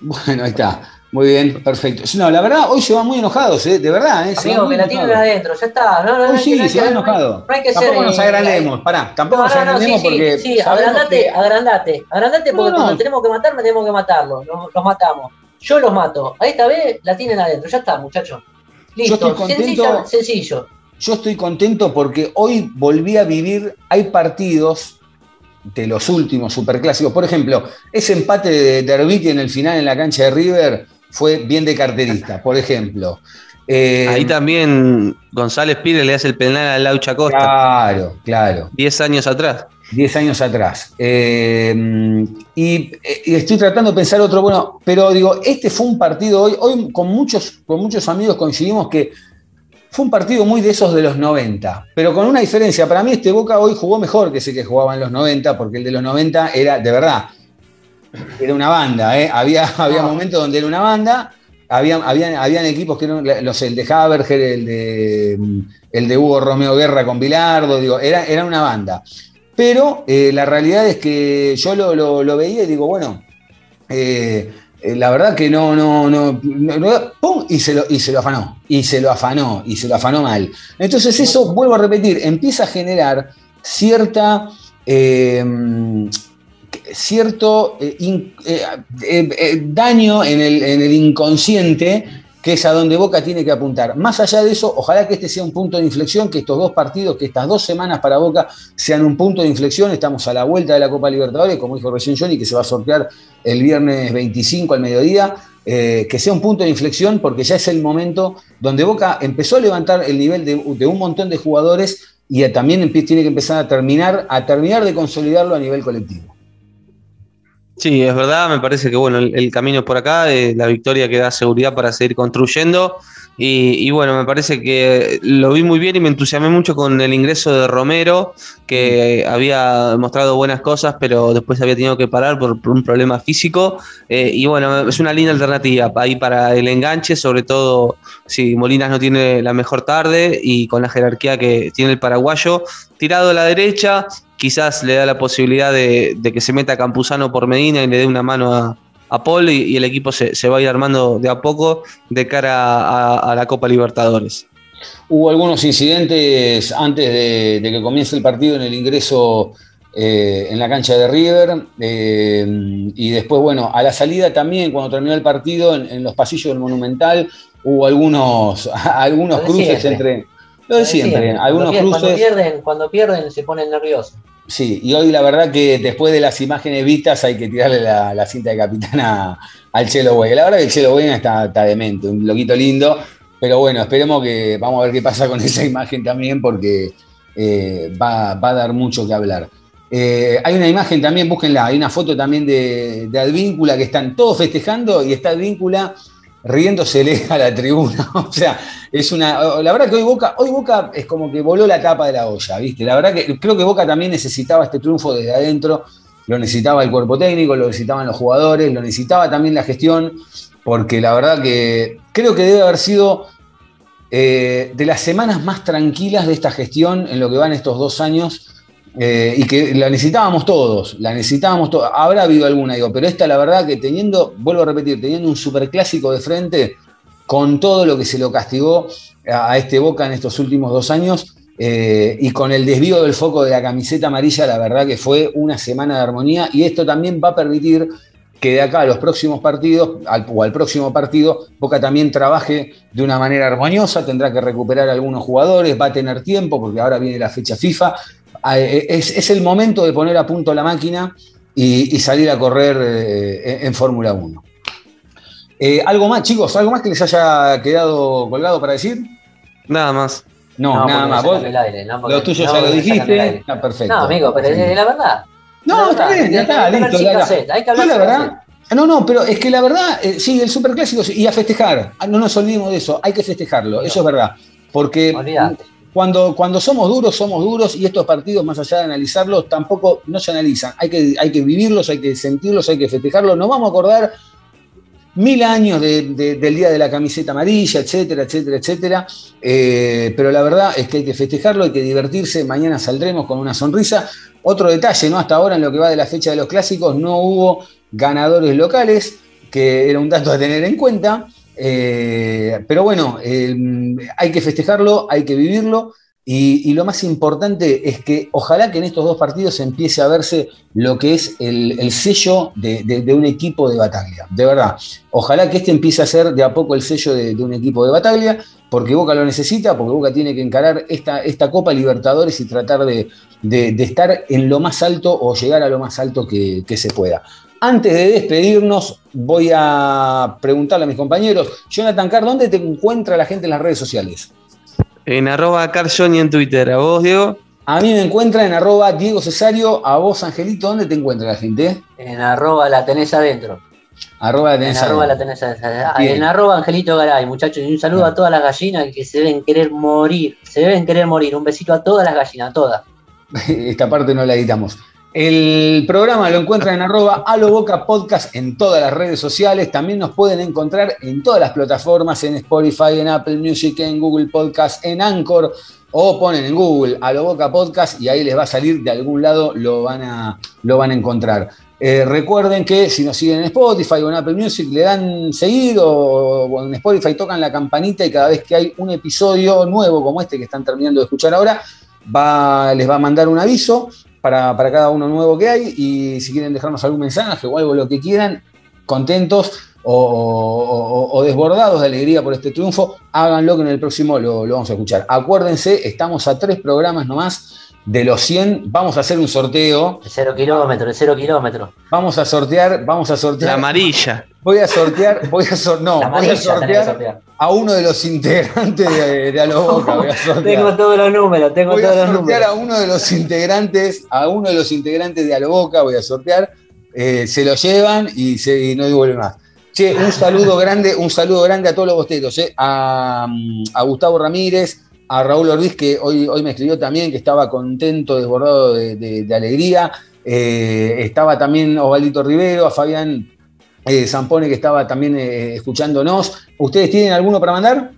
Bueno, ahí está. Muy bien, perfecto. No, la verdad, hoy se van muy enojados, ¿eh? de verdad. ¿eh? Amigo, que la tienen adentro, ya está. No, no, hoy sí, se van enojados. No hay que tampoco nos agrandemos, pará, tampoco nos agrandemos porque. Sí, sí agrandate, agrandate, agrandate porque cuando tenemos que matar, tenemos que matarlos, los, matamos. Yo los mato. A esta vez la tienen adentro, ya está, muchachos. Listo, sencillo. Yo estoy contento porque hoy volví a vivir, hay partidos de los últimos superclásicos. Por ejemplo, ese empate de Derbiti en el final en la cancha de River fue bien de carterista, por ejemplo. Eh, Ahí también González Pires le hace el penal a Laucha Costa. Claro, claro. Diez años atrás. Diez años atrás. Eh, y, estoy tratando de pensar otro, bueno, pero digo, este fue un partido hoy, hoy con muchos, con muchos amigos coincidimos que fue un partido muy de esos de los 90, pero con una diferencia. Para mí este Boca hoy jugó mejor que ese que jugaba en los 90, porque el de los 90 era, de verdad, era una banda. ¿eh? Había, había momentos donde era una banda, habían, habían, equipos que eran los, el de Haberger, el de, el de Hugo Romeo Guerra con Bilardo, digo, era, era una banda. Pero eh, la realidad es que yo lo, veía y digo, bueno, eh, eh, la verdad que no, no, no, ¡pum! Y se, lo, y se lo afanó, y se lo afanó, y se lo afanó mal. Entonces eso, vuelvo a repetir, empieza a generar cierta, eh, cierto eh, daño en el, en el inconsciente que es a donde Boca tiene que apuntar. Más allá de eso, ojalá que este sea un punto de inflexión, que estos dos partidos, que estas dos semanas para Boca sean un punto de inflexión. Estamos a la vuelta de la Copa Libertadores, como dijo recién Johnny, que se va a sortear el viernes 25 al mediodía. Eh, que sea un punto de inflexión porque ya es el momento donde Boca empezó a levantar el nivel de, un montón de jugadores y también tiene que empezar a terminar, a terminar de consolidarlo a nivel colectivo. Sí, es verdad, me parece que bueno, el, camino es por acá, eh, la victoria que da seguridad para seguir construyendo. Y, bueno, me parece que lo vi muy bien y me entusiasmé mucho con el ingreso de Romero, que había mostrado buenas cosas, pero después había tenido que parar por, un problema físico. Eh, y bueno, es una linda alternativa ahí para el enganche, sobre todo si Molinas no tiene la mejor tarde y con la jerarquía que tiene el paraguayo, tirado a la derecha, quizás le da la posibilidad de, que se meta Campuzano por Medina y le dé una mano a, Paul y, el equipo se, va a ir armando de a poco de cara a, la Copa Libertadores. Hubo algunos incidentes antes de, que comience el partido en el ingreso eh, en la cancha de River eh, y después, bueno, a la salida también, cuando terminó el partido, en, los pasillos del Monumental, hubo algunos, algunos cruces entre... Lo de siempre, algunos cruces... Cuando pierden, cuando pierden se ponen nerviosos. Sí, y hoy la verdad que después de las imágenes vistas hay que tirarle la, cinta de capitana al Chelo Güey. La verdad que el Chelo Güey está, demente, un loquito lindo, pero bueno, esperemos que vamos a ver qué pasa con esa imagen también porque eh, va, a dar mucho que hablar. Eh, hay una imagen también, búsquenla, hay una foto también de, de Advíncula que están todos festejando y está Advíncula riéndosele a la tribuna. o sea, es una. La verdad que hoy Boca, hoy Boca es como que voló la tapa de la olla, ¿viste? La verdad que creo que Boca también necesitaba este triunfo desde adentro. Lo necesitaba el cuerpo técnico, lo necesitaban los jugadores, lo necesitaba también la gestión, porque la verdad que creo que debe haber sido eh, de las semanas más tranquilas de esta gestión en lo que van estos dos años. Eh, y que la necesitábamos todos, la necesitábamos todos. Habrá habido alguna, digo, pero esta la verdad que teniendo, vuelvo a repetir, teniendo un superclásico de frente, con todo lo que se lo castigó a, este Boca en estos últimos dos años, eh, y con el desvío del foco de la camiseta amarilla, la verdad que fue una semana de armonía y esto también va a permitir que de acá a los próximos partidos o al próximo partido Boca también trabaje de una manera armoniosa, tendrá que recuperar algunos jugadores, va a tener tiempo porque ahora viene la fecha FIFA. Ah, eh, Es, es el momento de poner a punto la máquina y, y salir a correr eh, en, Fórmula 1. Eh, ¿Algo más, chicos? ¿Algo más que les haya quedado colgado para decir? Nada más. No, No, nada más. Vos, aire, no, porque- lo tuyo no, ya lo dijiste. Está perfecto. No, amigo, pero es la verdad. No, La está verdad, bien, ya está, listo. sin ya está. cassette, hay que hablar la verdad. No, no, pero es que la verdad, eh, sí, el superclásico y a festejar. Ah, No nos olvidemos de eso, hay que festejarlo, eso es verdad. Porque Olvídate. Cuando, cuando somos duros, somos duros y estos partidos, más allá de analizarlos, tampoco no se analizan. Hay que, hay que vivirlos, hay que sentirlos, hay que festejarlos. Nos vamos a acordar mil años de- de- del día de la camiseta amarilla, etcétera, etcétera, etcétera. Eh, pero la verdad es que hay que festejarlo, hay que divertirse. Mañana saldremos con una sonrisa. Otro detalle, ¿no? Hasta ahora en lo que va de la fecha de los clásicos no hubo ganadores locales, que era un dato a tener en cuenta. Eh, pero bueno, eh, hay que festejarlo, hay que vivirlo. Y, lo más importante es que ojalá que en estos dos partidos empiece a verse lo que es el, el sello de, un equipo de Bataglia. De verdad, ojalá que este empiece a ser de a poco el sello de, un equipo de Bataglia, porque Boca lo necesita, porque Boca tiene que encarar esta, Copa Libertadores y tratar de, estar en lo más alto o llegar a lo más alto que se pueda. Antes de despedirnos, voy a preguntarle a mis compañeros, Jonathan Carr, ¿dónde te encuentra la gente en las redes sociales? En arroba Carjoni en Twitter. ¿A vos, Diego? A mí me encuentra en arroba Diego Cesario, a vos, Angelito, ¿dónde te encuentra la gente? En arroba la tenés adentro. Arroba la En tenés arroba ahí. la tenés adentro. Ah. En arroba Angelito Garay, muchachos. Y un saludo a todas las gallinas que se deben querer morir. Se deben querer morir. Un besito a todas las gallinas, a todas. Esta parte no la editamos. El programa lo encuentran en arroba Aloboca Podcast en todas las redes sociales. También nos pueden encontrar en todas las plataformas, en Spotify, en Apple Music, en Google Podcast, en Anchor, o ponen en Google Aloboca Podcast y ahí les va a salir de algún lado, lo van a, lo van a encontrar. Eh, recuerden que si nos siguen en Spotify o en Apple Music, le dan seguido o en Spotify tocan la campanita y cada vez que hay un episodio nuevo como este que están terminando de escuchar ahora, les va a mandar un aviso para, para cada uno nuevo que hay y si quieren dejarnos algún mensaje o algo, lo que quieran, contentos o, o- desbordados de alegría por este triunfo, háganlo que en el próximo lo, lo vamos a escuchar. Acuérdense, estamos a tres programas nomás de los 100, vamos a hacer un sorteo, De cero kilómetros, de cero kilómetros. vamos a sortear, vamos a La sortear, amarilla. voy a sortear, voy a sor- no, La voy a sortear sortear. a uno de los integrantes de, de A Boca, voy a sortear. Tengo todos los números, tengo Voy a todos los sortear números. a uno de los integrantes, a uno de los integrantes de Aloboca, voy a sortear, eh, se lo llevan y, se, y no devuelven más. Che, un saludo grande, un saludo grande a todos los bosteros, eh, a, a Gustavo Ramírez, a Raúl Orbiz, que hoy, hoy me escribió también que estaba contento, desbordado de, de- de alegría. Eh, estaba también Osvaldito Rivero, a Fabián eh, Zampone, que estaba también eh, escuchándonos. ¿Ustedes tienen alguno para mandar?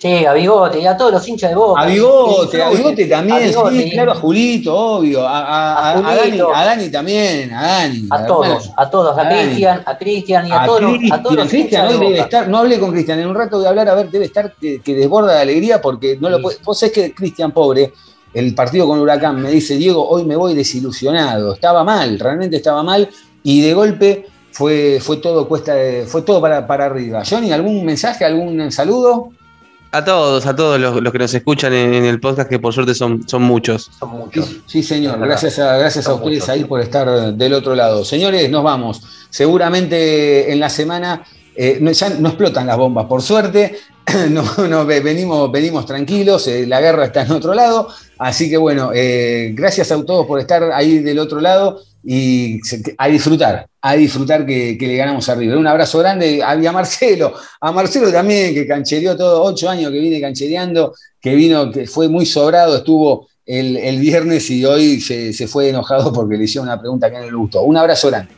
Sí, a Bigote y a todos los hinchas de Boca. A Bigote, a. Bigote también, A Bigote, sí, claro, a Julito, obvio, a, Dani, Julito. a Dani también, a Dani. A todos, a todos, a. Cristian, a Cristian y a, todos, Cristian, todos los Cristian hinchas de hoy debe estar, no hablé con Cristian, en un rato voy a hablar, a ver, debe estar que, que desborda de alegría porque no lo puede. Vos sabés que Cristian, pobre, el partido con Huracán, me dice, Diego, hoy me voy desilusionado, estaba mal, realmente estaba mal, y de golpe fue, fue todo cuesta de- fue todo para, para arriba. Johnny, ¿algún mensaje, algún saludo? A todos, a todos los, los que nos escuchan en, en el podcast, que por suerte son, son muchos. Son muchos. Sí, sí, señor. Gracias a, gracias a ustedes muchos. ahí por estar del otro lado. Señores, nos vamos. Seguramente en la semana eh, no, ya no explotan las bombas, por suerte. No, no, ve- venimos, venimos tranquilos, eh, la guerra está en otro lado. Así que bueno, eh, gracias a todos por estar ahí del otro lado y a disfrutar, a disfrutar que, que le ganamos arriba. Un abrazo grande a, a Marcelo, a Marcelo también, que canchereó todo, ocho años que viene canchereando, que vino, que fue muy sobrado, estuvo el, el viernes y hoy se, se fue enojado porque le hicieron una pregunta que no le gustó. Un abrazo grande.